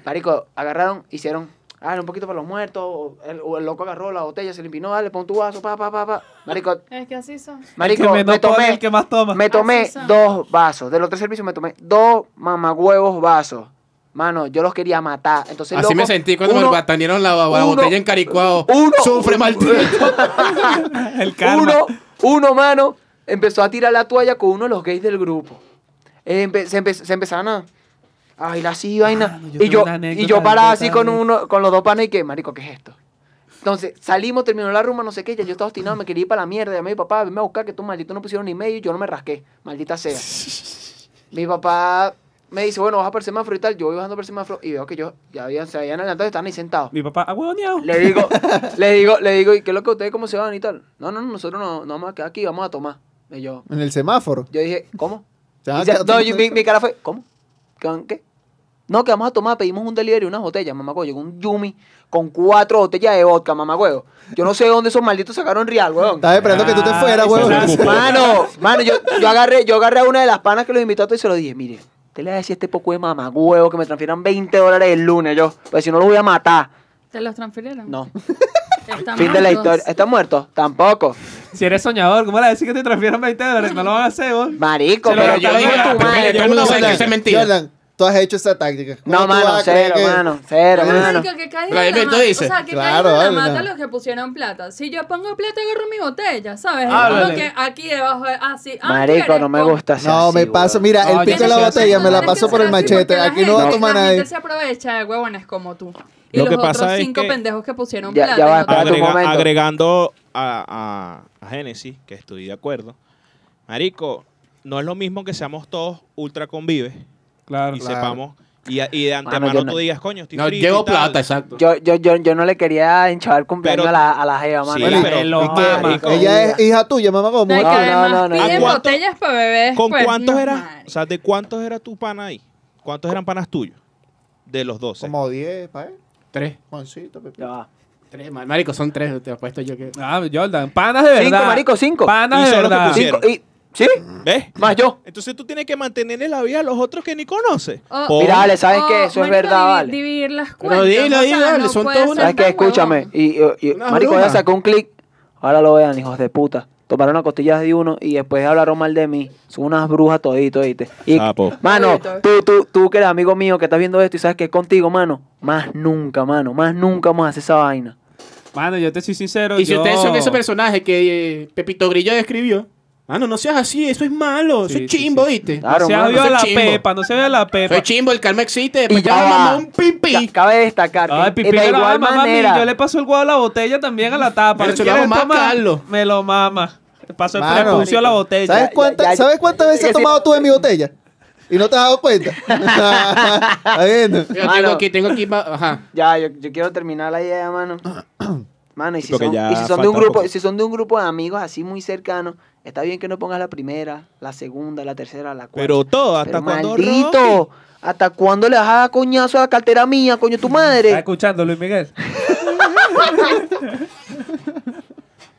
Marico, agarraron, hicieron, ah, un poquito para los muertos, o el, o el loco agarró la botella, se le empinó, dale, pon tu vaso, pa, pa, pa, pa. Marico, Es que así son. marico, me pone, tomé, el que más toma. me tomé dos vasos. De los tres servicios me tomé dos mamagüevos vasos. Mano, yo los quería matar. Entonces, Así loco, me sentí cuando uno- me batanieron la, la uno- botella en Caricuao. uno- Sufre maldito. el karma. Uno, uno, mano, empezó a tirar la toalla con uno de los gays del grupo. Eh, empe- se, empe- se empezaron a, a bailar así, vaina. Yo y, tengo yo, y yo paraba así con, uno, con los dos panes y que, marico, ¿qué es esto? Entonces, salimos, terminó la rumba, no sé qué, ya yo estaba obstinado, me quería ir para la mierda. Llamé a mi papá, venme a buscar que tú maldito no pusieron ni medio y yo no me rasqué, maldita sea. mi papá me dice, bueno, baja por el semáforo y tal. Yo voy bajando por el semáforo y veo que yo ya habían, se habían adelantado y estaban ahí sentados. Mi papá, ah, huevoneado. Le digo, le digo, le digo, ¿y qué es lo que ustedes cómo se van y tal? No, no, no, nosotros no, no vamos a quedar aquí, vamos a tomar. Y yo, En el semáforo. yo dije, ¿cómo? A Y se- no, todos- yo- mi, mi cara fue, ¿cómo? ¿Qué? No, que vamos a tomar, pedimos un delivery, unas botellas, mamá Llegó un Yumi con cuatro botellas de vodka, mamá Yo no sé de dónde esos malditos sacaron real, weón. Estaba esperando que tú te Ah, fueras, es Mano, mano, yo, yo agarré, yo agarré a una de las panas que los invitó a todos y se lo dije, mire, usted le va a decir a este poco de mamagüevo que me transfieran 20 dólares el lunes, yo, pues si no lo voy a matar. ¿Te los transfirieron? No. Están fin de la muertos. historia. ¿Está muerto? Tampoco. Si eres soñador, ¿cómo le vas a decir que te transfieran 20 dólares? No lo van a hacer, vos. Marico, Se lo pero yo en una- tu madre. todo el mundo sabe que eso es mentira. Jordan, tú has hecho esa táctica. ¿Cómo No, tú mano, vas a creer cero, que- mano, cero, mano. Marico, que caiga La de la Beto mata. dice. O sea, que Claro, caiga de la vale, mata no. los que pusieron plata. Si yo pongo plata, agarro mi botella, ¿sabes? Es Háblale. como que aquí debajo, de- así. ah, Marico, ¿quieres? no me Pon. gusta así. No, me paso, mira, No, el yo pico de no la soy así. botella me la Tienes paso que por ser el así machete. porque la Aquí no va a gente- tomar La nadie. gente se aprovecha de huevones como tú. Y Lo los que pasa otros es cinco que- pendejos que pusieron Ya- plata. ya va, y no espérate un Agrega- momento. agregando a, a, a Génesis, que estoy de acuerdo. Marico, no es lo mismo que seamos todos ultra convives Claro. y Claro. sepamos. Y, y de antemano yo no- tú digas, coño, estoy No, frito llevo y tal. plata, exacto. Yo, yo, yo, yo no le quería hinchar el cumpleaños Pero- a la, a la jeva, mano. Sí, Bueno, pero lo que marico, ella es hija tuya, mamá. ¿Cómo? No, No, no, además no, no, piden ¿A cuánto- botellas para beber. ¿Con pues, cuántos no, era? marico. O sea, ¿de cuántos era tu pana ahí? ¿Cuántos eran panas tuyos? De los 12. Como 10, pa' él. Tres. Juancito, Pepe. Ya va. Tres, ma- marico, son tres, te apuesto yo que. Ah, Jordan. Panas de verdad. Cinco, marico, cinco. Panas Y de verdad. Cinco, y, ¿Sí? ¿Ves? Más yo. Entonces tú tienes que mantenerle la vida a los otros que ni conoces. Oh, Mira, ¿sabes Oh, qué? Eso es verdad, vale. Dividir las Pero cuentas. dilo, o sea, dilo, dale, no son puede todos ser una- ¿Sabes qué? Escúchame. Y, y- y- Una marico, ya sacó un clic. Ahora lo vean, hijos de puta. Tomaron las costillas de uno y después hablaron mal de mí. Son unas brujas toditos, ¿viste? Y, Sapo. mano, tú, tú, tú que eres amigo mío que estás viendo esto y sabes que es contigo, mano. Más nunca, mano. Más nunca vamos a hacer esa vaina. Mano, yo te soy sincero. Y si yo- ustedes son ese personaje que eh, Pepito Grillo describió, ah, no, no seas así, eso es malo, Sí, eso es chimbo, sí. ¿viste? Claro, no se mano, eso es la chimbo. pepa, no se ve la pepa. Soy chimbo, el calma existe, Y después ya mamá un pipí. Ca- Cabe destacar que Ay, de pipí, lo igual ama, mami, manera. Yo le paso el guado a la botella también a la tapa. Pero se lo. Carlos. Me lo mama. Le paso el Mano. prepucio a la botella. ¿Sabes, ya, cuánta- ya. ¿Sabes cuántas veces Es has tomado tú de mi botella? ¿Y no te has dado cuenta? ¿Estás viendo? Yo tengo Mano. aquí, tengo aquí, ajá. Ya, yo, yo quiero terminar la idea, mano. Mano, y si, Porque son, ya y si son de un falta grupo, poco. si son de un grupo de amigos así muy cercanos, está bien que no pongas la primera, la segunda, la tercera, la cuarta. Pero todo, ¿hasta Pero cuándo maldito, ¿hasta cuándo le vas a dar coñazo a la cartera mía, coño tu ¿Estás madre? escuchando, Luis Miguel?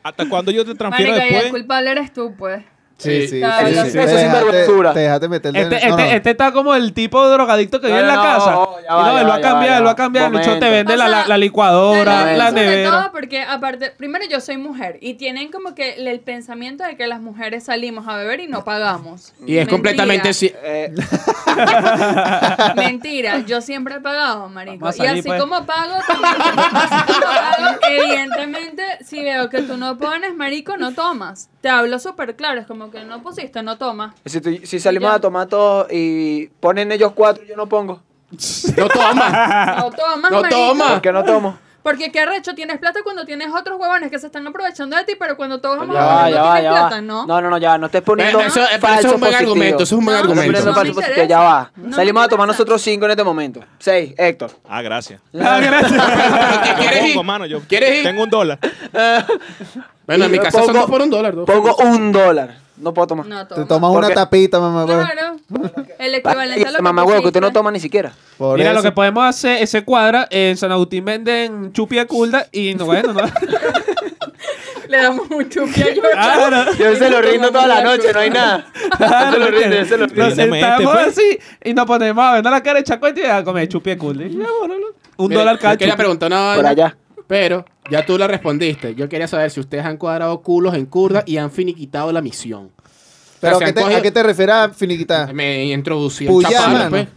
¿Hasta cuándo yo te transfiero Marico, y el después? culpable eres tú, pues. Sí, sí. Claro, sí, eso sí. sí. Te Eso es sinvergüenzura. Te dejaste meter Este, no, no. este, este está como el tipo de drogadicto que vive en la No, casa. no, ya Y va, no, ya él va, va a ya cambiar, va, él va a cambiar. El te Momento. vende O la, sea, la, la licuadora, la digo sobre nevera. todo porque aparte, primero yo soy mujer y tienen como que el pensamiento de que las mujeres salimos a beber y no pagamos. Y es Mentira. completamente ci- Eh, Mentira, yo siempre he pagado, marico. Vamos a Y salir, así pues. como pago, también así como pago, evidentemente, si veo que tú no pones, marico, no tomas. Te hablo súper claro, es como que no pusiste, no tomas. si, tú- si salimos Ya. a tomar todos y ponen ellos cuatro, yo no pongo. No toma. No tomas, No marico. toma. ¿Por qué no tomo? Porque qué arrecho, tienes plata cuando tienes otros huevones que se están aprovechando de ti, pero cuando todos vamos a va, beber ya no va, tienes ya plata. ¿no? No, no, no, ya, no estés poniendo Eso- pero eso es un falso buen positivo. argumento, eso es un buen No, argumento. poniendo No me falso positivo, ya va. No me Salimos a tomar interesa. nosotros cinco en este momento. Seis, Héctor. Ah, gracias. Ah, gracias. ¿Qué quieres Pongo, ir? mano, yo ¿Quieres ir? tengo un dólar. Bueno, en mi casa son pongo- dos por un dólar. dos. Pongo un dólar. No puedo tomar. No Te tomas. ¿Por una tapita, mamá. Claro. El equivalente a lo que Mamá huevo, que usted no toma ni siquiera. Por Mira, eso. lo que podemos hacer, ese cuadra, en San Agustín venden chupi de culda y no, bueno, no. Le damos un chupi a George. Claro. Yo se lo rindo toda la noche, no hay nada. Yo se lo rindo, yo se lo rindo. Nos este, sentamos pues. así y nos ponemos a ver la cara echa cuenta y a comer chupi de culo. Y ya, bueno, no. Un Mira, dólar cada Yo quería chupi. preguntar una Por vaina, allá. Pero ya tú la respondiste. Yo quería saber si ustedes han cuadrado culos en curda y han finiquitado la misión. ¿Pero O sea, ¿a qué, te, cogido- a qué te refieres a finiquitar? Me introducí chapalo, mano. pues.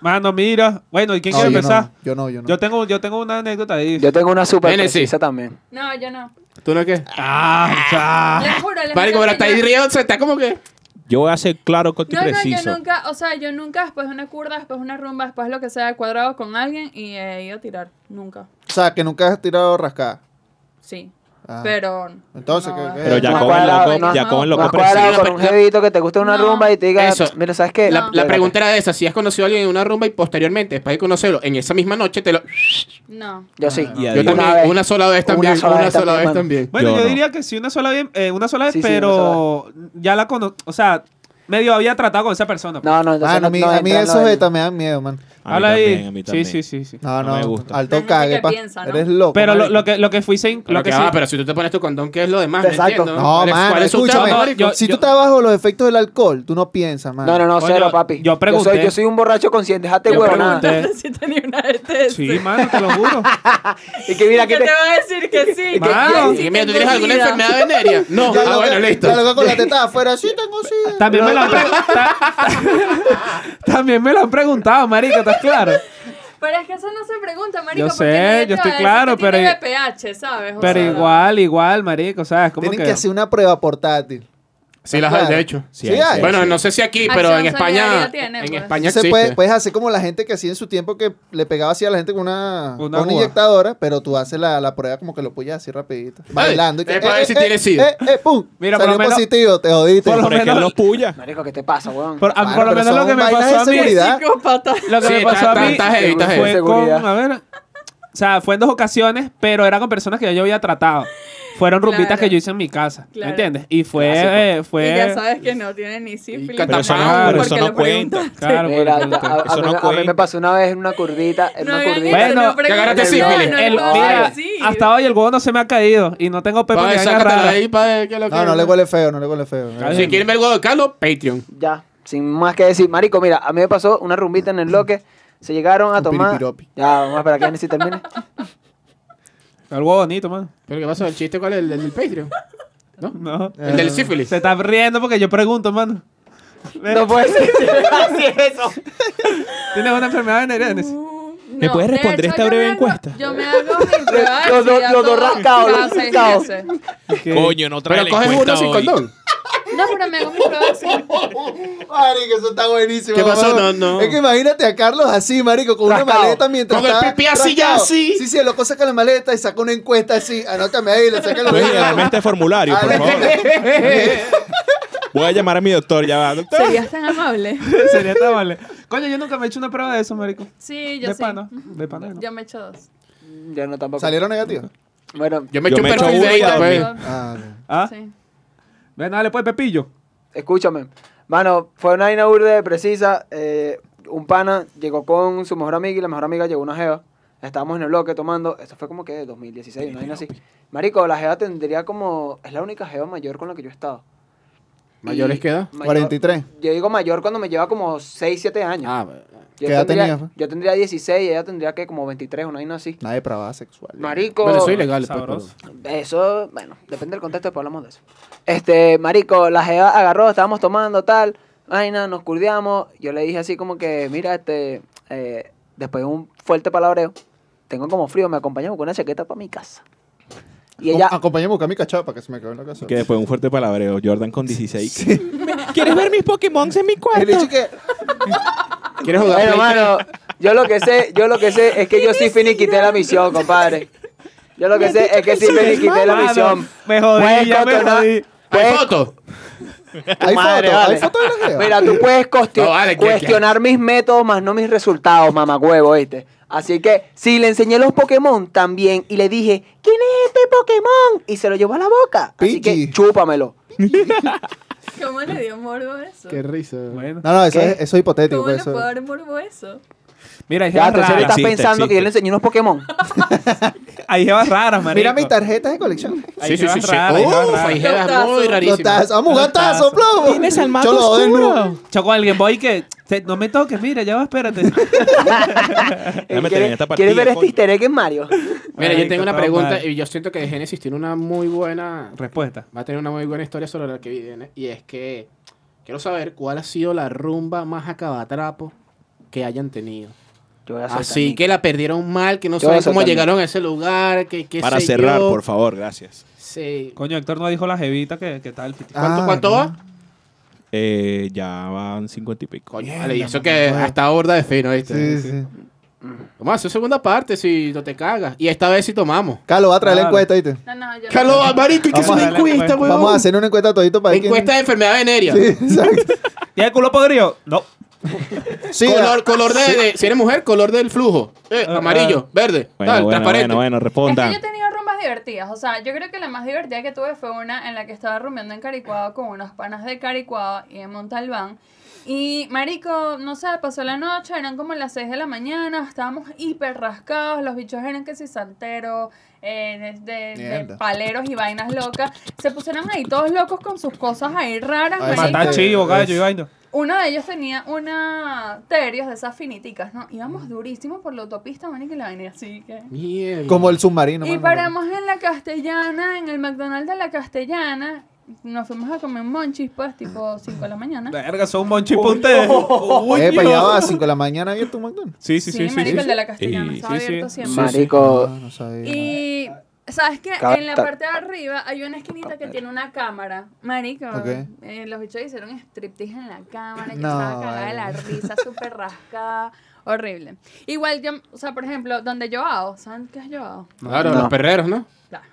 Mano, mira. Bueno, ¿y quién No, quiere yo empezar? No, yo no, yo no. Yo tengo, yo tengo una anécdota ahí. Yo tengo una super Genesis. precisa también. No, yo no. ¿Tú no qué? Ah, ya. Les juro, les está ahí riéndose, está como que... Yo voy a ser claro, corto y No, no, preciso. yo nunca, o sea, yo nunca después de una curda, después de una rumba, después de lo que sea, he cuadrado con alguien y he ido a tirar. Nunca. O sea, que nunca has tirado rascada. Sí. Ah. Pero. Entonces, no, ¿qué- es- qué? Pero ya No, con el cuadrado, loco, el No loco cuadrado con un jevito que te guste una No. rumba y te diga, Eso. mira, ¿sabes qué? La, No. la Llégate. pregunta era esa, si has conocido a alguien en una rumba y posteriormente, después de conocerlo, en esa misma noche te lo... No. Yo sí. Y Yo también, una sola vez también, una sola, sola vez vez también. Bueno, Yo yo, no. diría que sí, una sola vez, eh, una sola vez, Sí, sí, pero ya la conozco, o sea, medio había tratado con esa persona. pues. No, no, entonces Mano, a mí, no a mí entra en lo esos del- me dan miedo, man. A mí Habla también, ahí. a mí Sí, también. sí, sí, sí. No, No no, me gusta. alto cague, que pa. piensa, ¿no? Eres loco. Pero lo, marico. lo que, lo que fui sin, Pero, lo que que sí, va, pero si tú te pones tu condón, ¿qué es lo demás? Exacto. No, entiendo. No, ¿Cuál es- mano, cuál es su escúchame. yo- si tú estás bajo los efectos del alcohol, tú no piensas, man. No, no, no, Coño, cero, papi. yo pregunté. soy, yo soy un borracho consciente, déjate Yo huevo nada. pregunté. si tenía una ETS. Sí, mano, te lo juro. Y que mira ¿Qué que te te... va a decir que sí? Mano. que Y mira, ¿tú tienes alguna enfermedad venérea? No. Ya ah, bueno, listo. Ya lo con la teta afuera, sí tengo sí. También me lo han preguntado. También me lo han preguntado, marico, ¿estás claro? Pero es que eso no se pregunta, marico. Yo sé, yo estoy claro, pero- ¿sabes? O Pero sea, igual, igual, marico, o sea, es como Tienen que... que hacer una prueba portátil. Sí, las hay, de hecho. Sí, Sí hay, Bueno, sí. no sé si aquí, Acción pero en España. Tiene, En pues. España Se existe. puede, puedes hacer como la gente que hacía en su tiempo que le pegaba así a la gente con una, Una con una aguja. inyectadora, pero tú haces la, la prueba como que lo pueas así rapidito. Bailando. Y que, es para ver si tienes sida. Eh, eh, pum. Mira, por Salió lo menos- positivo, te jodiste. por lo que menos- los puya. Marico, ¿qué te pasa, weón? Por, a- Mano, por lo menos lo que me pasó a mí... Lo que me pasó a mí fue con, a ver, o sea, fue en dos ocasiones, pero era con personas que ya yo había tratado. Fueron rumbitas Claro. que yo hice en mi casa, Claro. ¿me entiendes? Y fue, eh, fue... Y ya sabes que no tiene ni sífilis. Pero eso no- eso no cuenta. Claro, Mira, a, a- Eso a mí, no a mí cuenta. me pasó una vez en una curdita, en No una hagan curdita. Bueno, que agarraste sífilis. mira, hasta hoy el huevo no se me ha caído y no tengo vaina sácatela rara. ahí para lo que No, no le huele feo, no le huele feo. Claro. Si quieren ver el huevo de Carlos, Patreon. Ya, sin más que decir. Marico, mira, a mí me pasó una rumbita en el bloque. Se llegaron a Un tomar. piripiropi. Ya, vamos a esperar que Genesis termine. El huevo bonito, man. ¿Pero qué pasó? ¿El chiste cuál es? ¿El del Patreon? ¿No? No. El del sífilis. Se está riendo porque yo pregunto, mano. No puede ser. Así es eso. ¿Tienes una enfermedad venérea? Genesis? ¿Me puedes de responder hecho, esta yo breve me hago- encuesta? Yo me hago mi prueba de Los dos- SIDA los dos rascados, los seis rascados. meses. Coño, no trae Pero la coges encuesta uno sin hoy. condón. No, pero me hago mi prueba de SIDA. Marico, eso está buenísimo. ¿Qué pasó? No, no. Es que imagínate a Carlos así, marico, con una maleta mientras Con el está pipí así ya, rascado. así. Sí, sí, el loco saca la maleta y saca una encuesta así. Anótame ahí, le saca la Puedes darme este formulario, por favor. Voy a llamar a mi doctor, ya va. Doctor. ¿Serías tan amable? Sería tan vale. Coño, yo nunca me he hecho una prueba de eso, marico. Sí, yo de sí. pana. De pana, no. Yo me he hecho dos. Yo no tampoco. ¿Salieron negativos? Bueno, Yo me Yo eché un me echo perfil uno de y pues. Ah, ok. ¿Ah? Sí. Ven, dale pues, Pepillo. escúchame. Mano, fue una burde precisa. eh, un pana llegó con su mejor amiga y la mejor amiga llegó una jeva. Estábamos en el bloque tomando. Esto fue como que 2016, una vaina así. Marico, la jeva tendría como. Es la única jeva mayor con la que yo he estado. ¿Mayores qué edad? mayor- 43. Yo digo mayor cuando me lleva como 6, 7 años. Ah, yo, ¿qué edad tendría, tenías, pues? yo tendría 16 y ella tendría que como 23, una vaina así. Una depravada sexual. Marico. bueno, eso es ilegal. pues, pero- Eso, bueno, depende del contexto, después hablamos de eso. Este, marico, la jeva agarró, estábamos tomando tal, vaina, nos curdiamos. Yo le dije así como que, mira, este, eh, después de un fuerte palabreo, tengo como frío, me acompañamos con una chaqueta para mi casa. Y ella, Acompáñame a buscar mi cachapa para que se me quede en la casa. Que después un fuerte palabreo, Jordan con 16. ¿Quieres ver mis Pokémon en mi El cuarto? que ¿Quieres jugar bueno, mano, yo lo que sé, yo lo que sé es que yo sí finiquité la misión, compadre. Yo lo que sé es que sí finiquité la misión. Me jodí, Puedes ya me jodí. ¿Hay puedes- foto? hay madre, fotos, vale. hay fotos de la jeva. Mira, tú puedes costio- No, vale, que- cuestionar mis métodos más no mis resultados, mamagüevo, ¿viste? Así que, si le enseñé los Pokémon también y le dije, ¿quién es este Pokémon? Y se lo llevó a la boca. Así que, chúpamelo. ¿Cómo le dio morbo eso? Qué risa. Bueno. No, no, eso ¿Qué? es, eso es hipotético. ¿Cómo pues, le puedo dar morbo eso? Mira, hay Ya, gente entonces él rara. está Existe, pensando que yo le enseñé unos Pokémon. Hay jevas raras, marico. Mira mis tarjetas de colección. Hay Sí, sí, sí, jevas sí. raras, hay jevas Uf, raras. hay jevas muy tazos. rarísimas. Vamos a jugar tazo, plomo. Tienes al mago Cholo, den oscuro. Choco al Game Boy que te- no me toques, mira, ya va, espérate. Déjame ¿Quieres, esta partida, ¿Quieres ver este coño. easter egg en Mario? Mira, yo Marico, tengo una todo pregunta mal. y yo siento que Genesis tiene una muy buena Respuesta. va a tener una muy buena historia sobre la que viene. Y es que quiero saber cuál ha sido la rumba más acabatrapo que hayan tenido. Yo voy a soltar Así que la perdieron mal, que no saben cómo llegaron a ese lugar, que Para sé cerrar, yo. por favor, gracias. Sí. Coño, Héctor no dijo la jevita que, que tal. ¿Cuánto, Ah, cuánto no. va? Eh, ya van cincuenta y pico. Coño, vale, y eso que huevo. hasta horda de fino, ¿viste? Sí, sí. Vamos a hacer segunda parte si no te cagas. Y esta vez sí tomamos. Carlos, va a traer la encuesta, ¿viste? No, no, yo no- Carlos, marico, ¿y qué es Vamos una encuesta, weón? Vamos a hacer una encuesta todito para quién- Encuesta de enfermedad venérea. Sí, exacto. ¿Tiene el culo podrido? No. Sí, color, ah, color de, de- si eres mujer, color del flujo. Eh, Ah, amarillo, verde, Bueno, tal, bueno, transparente. bueno, bueno, Es que respondan. yo he tenido rumbas divertidas. O sea, yo creo que la más divertida que tuve fue una en la que estaba rumbeando en Caricuado con unos panas de Caricuado y en Montalbán. Y, marico, no sé, pasó la noche, eran como las 6 de la mañana, estábamos hiper rascados, los bichos eran que si salteros, eh, de, de- de Mierda. paleros y vainas locas. Se pusieron ahí todos locos con sus cosas ahí raras, Ay, marico. Matar chivo, gallo y vaina. Uno de ellos tenía una Terios de esas finiticas, ¿no? Íbamos durísimo por la autopista, marico, y la vaina así que... Mierda. como el submarino. Y paramos en la Castellana, en el McDonald's de la Castellana. Nos fuimos a comer monchis, pues, tipo 5 de la mañana. Verga, son un monchi pa' ustedes. Eh, para allá va a 5 de la mañana abierto un McDonald's. Sí, sí, sí. sí, marico, sí. el de la Castellana. Y- Estaba sí, sí. abierto siempre. Marico, Ah, no sabía. Y... ¿Sabes qué? En la parte de arriba hay una esquinita que tiene una cámara. Marico, eh, los bichos hicieron striptease en la cámara. Yo No, estaba cagada de la risa, súper rascada. Horrible. Igual yo, o sea, por ejemplo, donde yo hago, ¿saben qué es yo hago? Claro, No. los perreros, ¿no? Claro.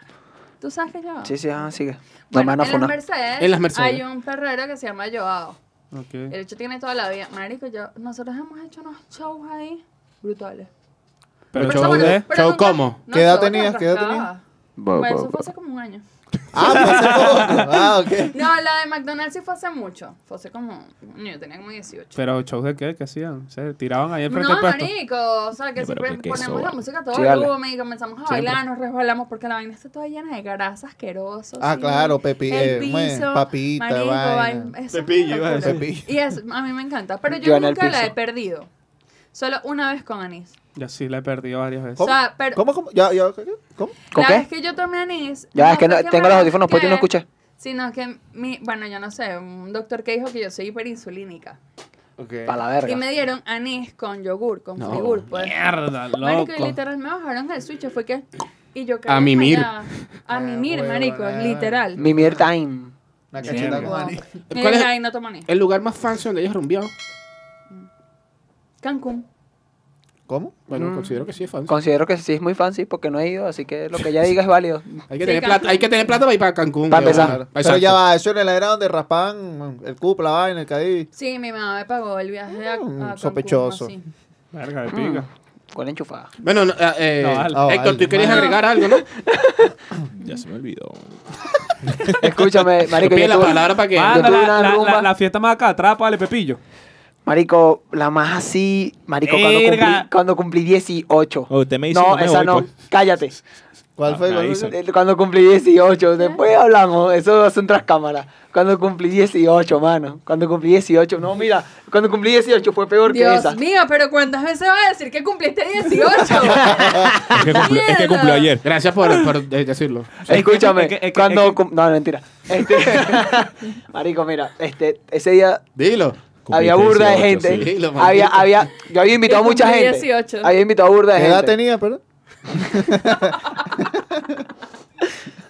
¿Tú sabes qué es yo hago? sí, sí, ah, sigue. Bueno, en las. Mercedes, En las Mercedes. hay un ferrero que se llama Joao. Ok. El hecho tiene toda la vida. Marico, yo, nosotros hemos hecho unos shows ahí brutales. Pero show show, de- pero show nunca- ¿cómo? no, ¿Qué edad tenías? ¿Qué edad tenías? Bo- eso fue hace como un año. Ah, pues hace poco. Ah, ok. No, la de McDonald's sí fue hace mucho. Fue hace como. Yo tenía como 18. Pero shows de qué? ¿Qué hacían? ¿Se tiraban ahí enfrente No, del puesto? marico, o sea, que No, siempre ¿qué es ponemos la música a todo volumen y comenzamos a Siempre. bailar, nos resbalamos porque la vaina está toda llena de grasa asqueroso. Ah, sí. claro, pepi- El eh, papita, marico, vaina. Pepillo. Y a mí me encanta, pero yo, nunca la he perdido. Solo una vez con anís. Yo sí la he perdido varias veces. O sea, pero ¿Cómo, cómo? ¿Ya, ya? ¿Cómo? ¿Con la qué? vez que yo tomé anís. Ya, es que no- fue tengo me los audífonos puestos y no rasqué, escuché. Sino que, mi, bueno, yo no sé, un doctor que dijo que yo soy hiperinsulínica. Para la verga. Y me dieron anís con yogur, con No, frigur, pues. Mierda, Marico, y loco. literal me bajaron el switch, fue que... Y yo A mimir. allá. A mimir, huevo, marico, eh. literal. Mimir Time. La Sí, cacheta wow. con Ani. Y ¿Cuál es- ahí no tomo anís. El lugar más fancy donde ellos rumbeado. Cancún. ¿Cómo? Bueno, Mm. considero que sí es fancy. Considero que sí es muy fancy porque no he ido, así que lo que ella diga es válido. Hay que, Sí, tener plata, hay que tener plata para ir para Cancún. Para empezar. Exacto. ya va, eso era la era donde raspaban el cup, la vaina, el cadí. Sí, mi mamá me pagó el viaje a, a Mm, Cancún, sospechoso. así. Verga, de Mm. pica. Con enchufada. Bueno, no, eh, eh, No, vale. Ah, Héctor, tú querías No. agregar algo, ¿no? Ya se me olvidó. Escúchame, marico, Pide yo la tuve- palabra para que... Manda, la, la- la- la fiesta más acá atrás, vale, Pepillo. Marico, la más así, marico, cuando Verga. cumplí, cuando cumplí 18. Oh, usted me dice, no, no me esa voy, no, pues. cállate. ¿Cuál Ah, fue? me ¿Cuál fue? avisan. Eh, Cuando cumplí 18, después hablamos, eso son tras cámaras. Cuando cumplí 18, mano. Cuando cumplí 18, no, mira, cuando cumplí 18 fue peor que Dios esa. mío, pero ¿cuántas veces vas a decir que cumpliste 18? Es que, cumplió, es que cumplió ayer. Gracias por, por de- decirlo. Escúchame, es que- es que- cuando... es que- cum- No, no, mentira. Este, marico, mira, este, ese día Dilo. Había burda de 18, gente. sí. Había, había, yo había invitado a Que mucha gente. 18. Había invitado a burda de ¿Qué edad gente. tenía, perdón?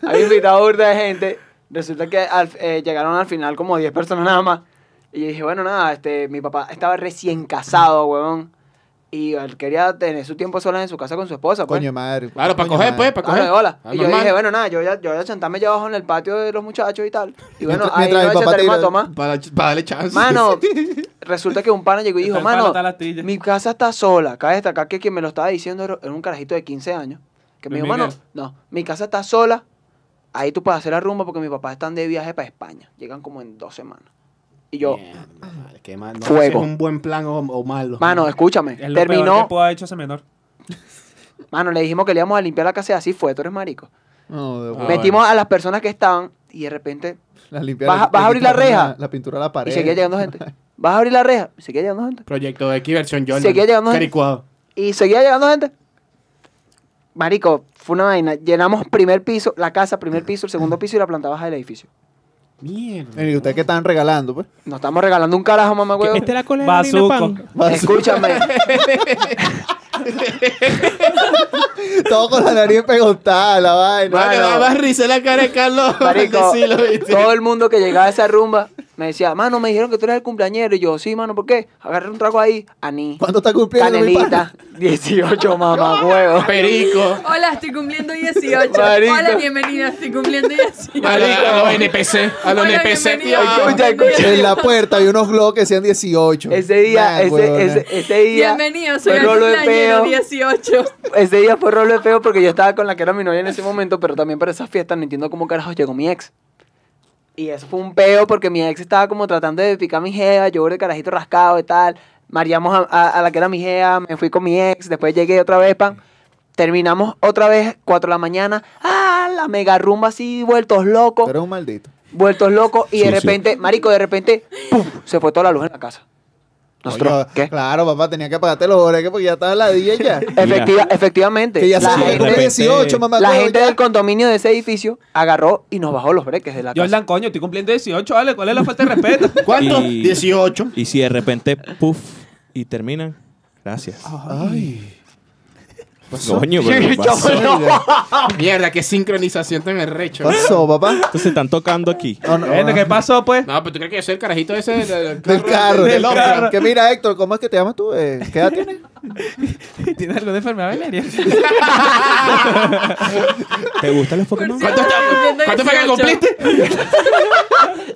Había invitado a burda de gente. Resulta que al- eh, llegaron al final como 10 personas nada más. Y yo dije, bueno, nada, este, mi papá estaba recién casado, huevón. Y él quería tener su tiempo sola en su casa con su esposa. Pues. Coño de madre. Claro, para Coño coger, de pues, madre. para Claro, coger. de bola. Ah, Y yo normal. dije, bueno, nada, yo ya, yo voy a sentarme allá abajo en el patio de los muchachos y tal. Y bueno, Mientras- ahí mientras echaremos a tira- tomar. Para, para darle chance. Mano, resulta que un pana llegó y dijo, Está mano, está la astilla". mi casa está sola. Cabe destacar que quien me lo estaba diciendo era un carajito de 15 años. Que me dijo, mano, no, mi casa está sola. Ahí tú puedes hacer la rumba porque mis papás están de viaje para España. Llegan como en dos semanas. Y yo, Mierda, madre, qué mal. No Fuego. sé si es un buen plan o, o malo. mano, escúchame. Es lo peor Terminó, que pudo haber hecho ese menor. Mano, le dijimos que le íbamos a limpiar la casa y así fue, tú eres marico. No, de- Ah, Metimos a las personas que estaban y de repente la limpia- ¿Vas a- le vas a abrir la reja? La, pintura a la pared. y seguía llegando gente. ¿Vas a abrir la reja? Y seguía llegando gente. Proyecto X versión Jordan. Seguía llegando gente. Caricuado. Y seguía llegando gente. Marico, fue una vaina. Llenamos primer piso, la casa, primer piso, el segundo piso y la planta baja del edificio. Mierda. ¿Y ustedes qué estaban regalando, pues? Nos estamos regalando un carajo, mamá huevo. ¿Esta es la cola de harina de Bazuco. pan? Escúchame. Todo con la nariz pegotada, la vaina. Vale, Mano. va más risa la cara de Carlos. Marico, Sí, lo viste. todo el mundo que llegaba a esa rumba me decía, mano, me dijeron que tú eres el cumpleañero. Y yo, sí, mano, ¿por qué? Agarré un trago ahí, aní, ¿Cuánto está cumpliendo mi canelita, 18, mamá huevo. Perico. Hola, estoy cumpliendo 18. Marico. Hola, bienvenida, estoy cumpliendo 18. A, los NPC. A los Hola, NPC. Escucha, escucha. En la puerta había unos globos que decían 18. Ese día, Man, ese, ese, ese día. Bienvenido, soy fue el cumpleañero peo. 18. Ese día fue rolo de feo porque yo estaba con la que era mi novia en ese momento, pero también para esas fiestas no entiendo cómo carajo llegó mi ex. Y eso fue un peo porque mi ex estaba como tratando de picar mi jeva, yo de carajito rascado y tal. Mareamos a, a- a la que era mi jeva, me fui con mi ex, después llegué otra vez, pan. Terminamos otra vez, 4 de la mañana. ¡Ah! La mega rumba así, vueltos locos. Eres un maldito. Vueltos locos. Y de repente, marico, de repente, ¡pum! Se fue toda la luz en la casa. Nosotros, ¿qué? Claro, papá, tenía que pagarte los oreques porque ya estaba la día ya. Efectiva, efectivamente. que ya la de gente, repente- 18, mamá. la gente ya. del condominio de ese edificio agarró y nos bajó los breques de la casa. Jordan, coño, estoy cumpliendo 18, ¿vale? ¿Cuál es la falta de respeto? ¿Cuánto? Y- 18. Y si de repente, puff, y terminan, gracias. Ay. Coño, pero ¿qué Yo pasó? no. Mierda, qué sincronización tan arrecho. ¿Qué pasó, papá? Entonces están tocando aquí. No, no, Bueno, ¿Qué pasó, pues? No, pero tú crees que yo soy el carajito ese del, Del carro. Del Del carro. Que mira, Héctor, ¿cómo es que te llamas tú? Eh, ¿Qué edad tienes? ¿Tienes alguna enfermedad venérea? ¿Te gustan los Pokémon? ¿Cuánto, está- ¿Cuánto fue que 18? cumpliste?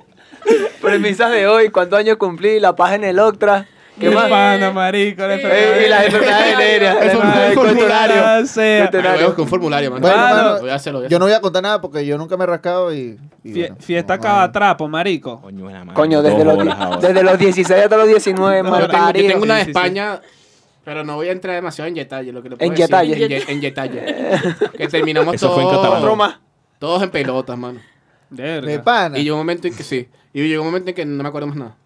Premisas de hoy, ¿cuántos años cumplí? La paz en el Octra. ¿Qué más? pana, marico, la enfermedad y las enfermedades venéreas. El el formulario. sea. Con formulario, man. Bueno, Mano. mano, Voy a hacerlo. voy a yo no voy a contar nada porque yo nunca me he rascado y. y Fie- bueno, fiesta no, cabatrapo, marico. Coño, buena madre, Coño, dos desde los, horas ahora. desde los 16 hasta los 19, Yo mal tengo, yo parido. tengo una de Sí, sí, sí. España, pero no voy a entrar demasiado en detalle. Lo que le puedo En decir. detalle. En, ye- en detalle. que terminamos Eso fue en todos, catalán. Broma. todos en pelotas, mano. Verga. De pana. Y llegó un momento en que sí. Y llegó un momento en que no me acuerdo más nada.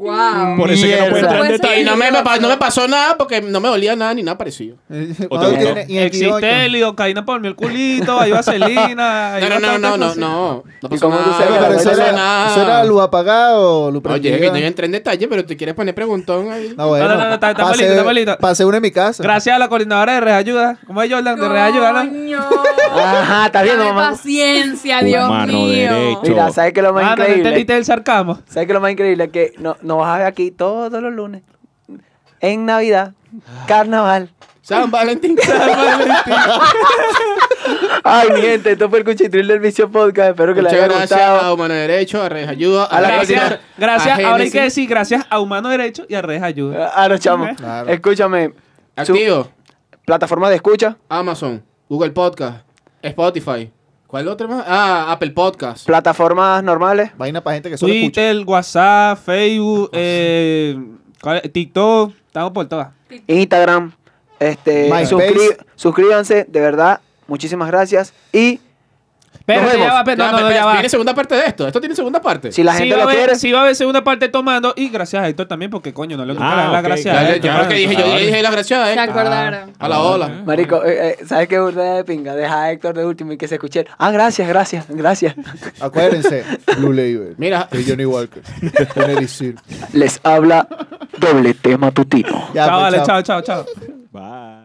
Wow. Por eso es que no puedo entrar en Puede ser. detalle. Y no me, no me pasó nada porque no me dolía nada ni nada parecido. ¿Cuánto te tiene? Y el 18. Existe el lidocaína por el culito, hay vaselina. hay No, no, no, bastantes no, no, cosas. no. No ¿Y pasó cómo tú nada. sabes Pero, eso, vaina era, nada. eso era luz apagado, luz Oye, que no iba a entrar en detalle, pero te quieres poner preguntón ahí. No, bueno. No, no, no, está- está pasé, malito, está malito. pasé una en mi casa. Gracias a la coordinadora de Reayuda. ¿Cómo es Jordan? De Reayuda, ¿no? Coño. Ajá, ¿estás viendo, Dame mamá? paciencia, Dios Humano mío. derecho. Mira, ¿sabes qué es lo más Ah, no, no increíble? entendiste el sarcasmo. ¿Sabes qué es lo más increíble? Que no, nos vas a ver aquí todos los lunes. En Navidad, Carnaval. San Valentín. Ay, mi gente, esto fue el Cuchitril del Vicio Podcast. Espero que les Muchas haya gracias a gustado. Humano Derecho, a Red Ayuda, A la Gracias, coordinadora. gracias. a Ahora hay que decir gracias a Humano Derecho y a Redes Ayuda. A los chamos. Claro. Escúchame. Su Activo, plataforma de escucha, Amazon, Google Podcast, Spotify. ¿Cuál otro más? Ah, Apple Podcast. plataformas normales. Vaina para gente que solo escucha. Twitter, WhatsApp, Facebook, eh, ¿cuál es? TikTok. Estamos por todas. Instagram. Este, suscri- suscríbanse, de verdad. Muchísimas gracias. Y Pero Nos ya va, pero no, no, no, ya va. ¿Tiene segunda parte de esto? ¿Esto tiene segunda parte? si la Sí gente va, a lo haber, quiere, sí va a haber segunda parte tomando y gracias a Héctor también porque coño no le nunca Ah, le dan la ok, gracia Ya, a ya, Héctor. ya, mano. porque dije, yo dije la gracia Se eh. acordaron. A la ola. Marico, eh, eh, ¿sabes qué burda de pinga? Deja a Héctor de último y que se escuche. Ah, gracias, gracias, gracias. Acuérdense, Blue Label. Mira. De Johnny Walker. Les habla doble tema tutino. Ya, Chao, pues, vale, chao. chao, chao, chao.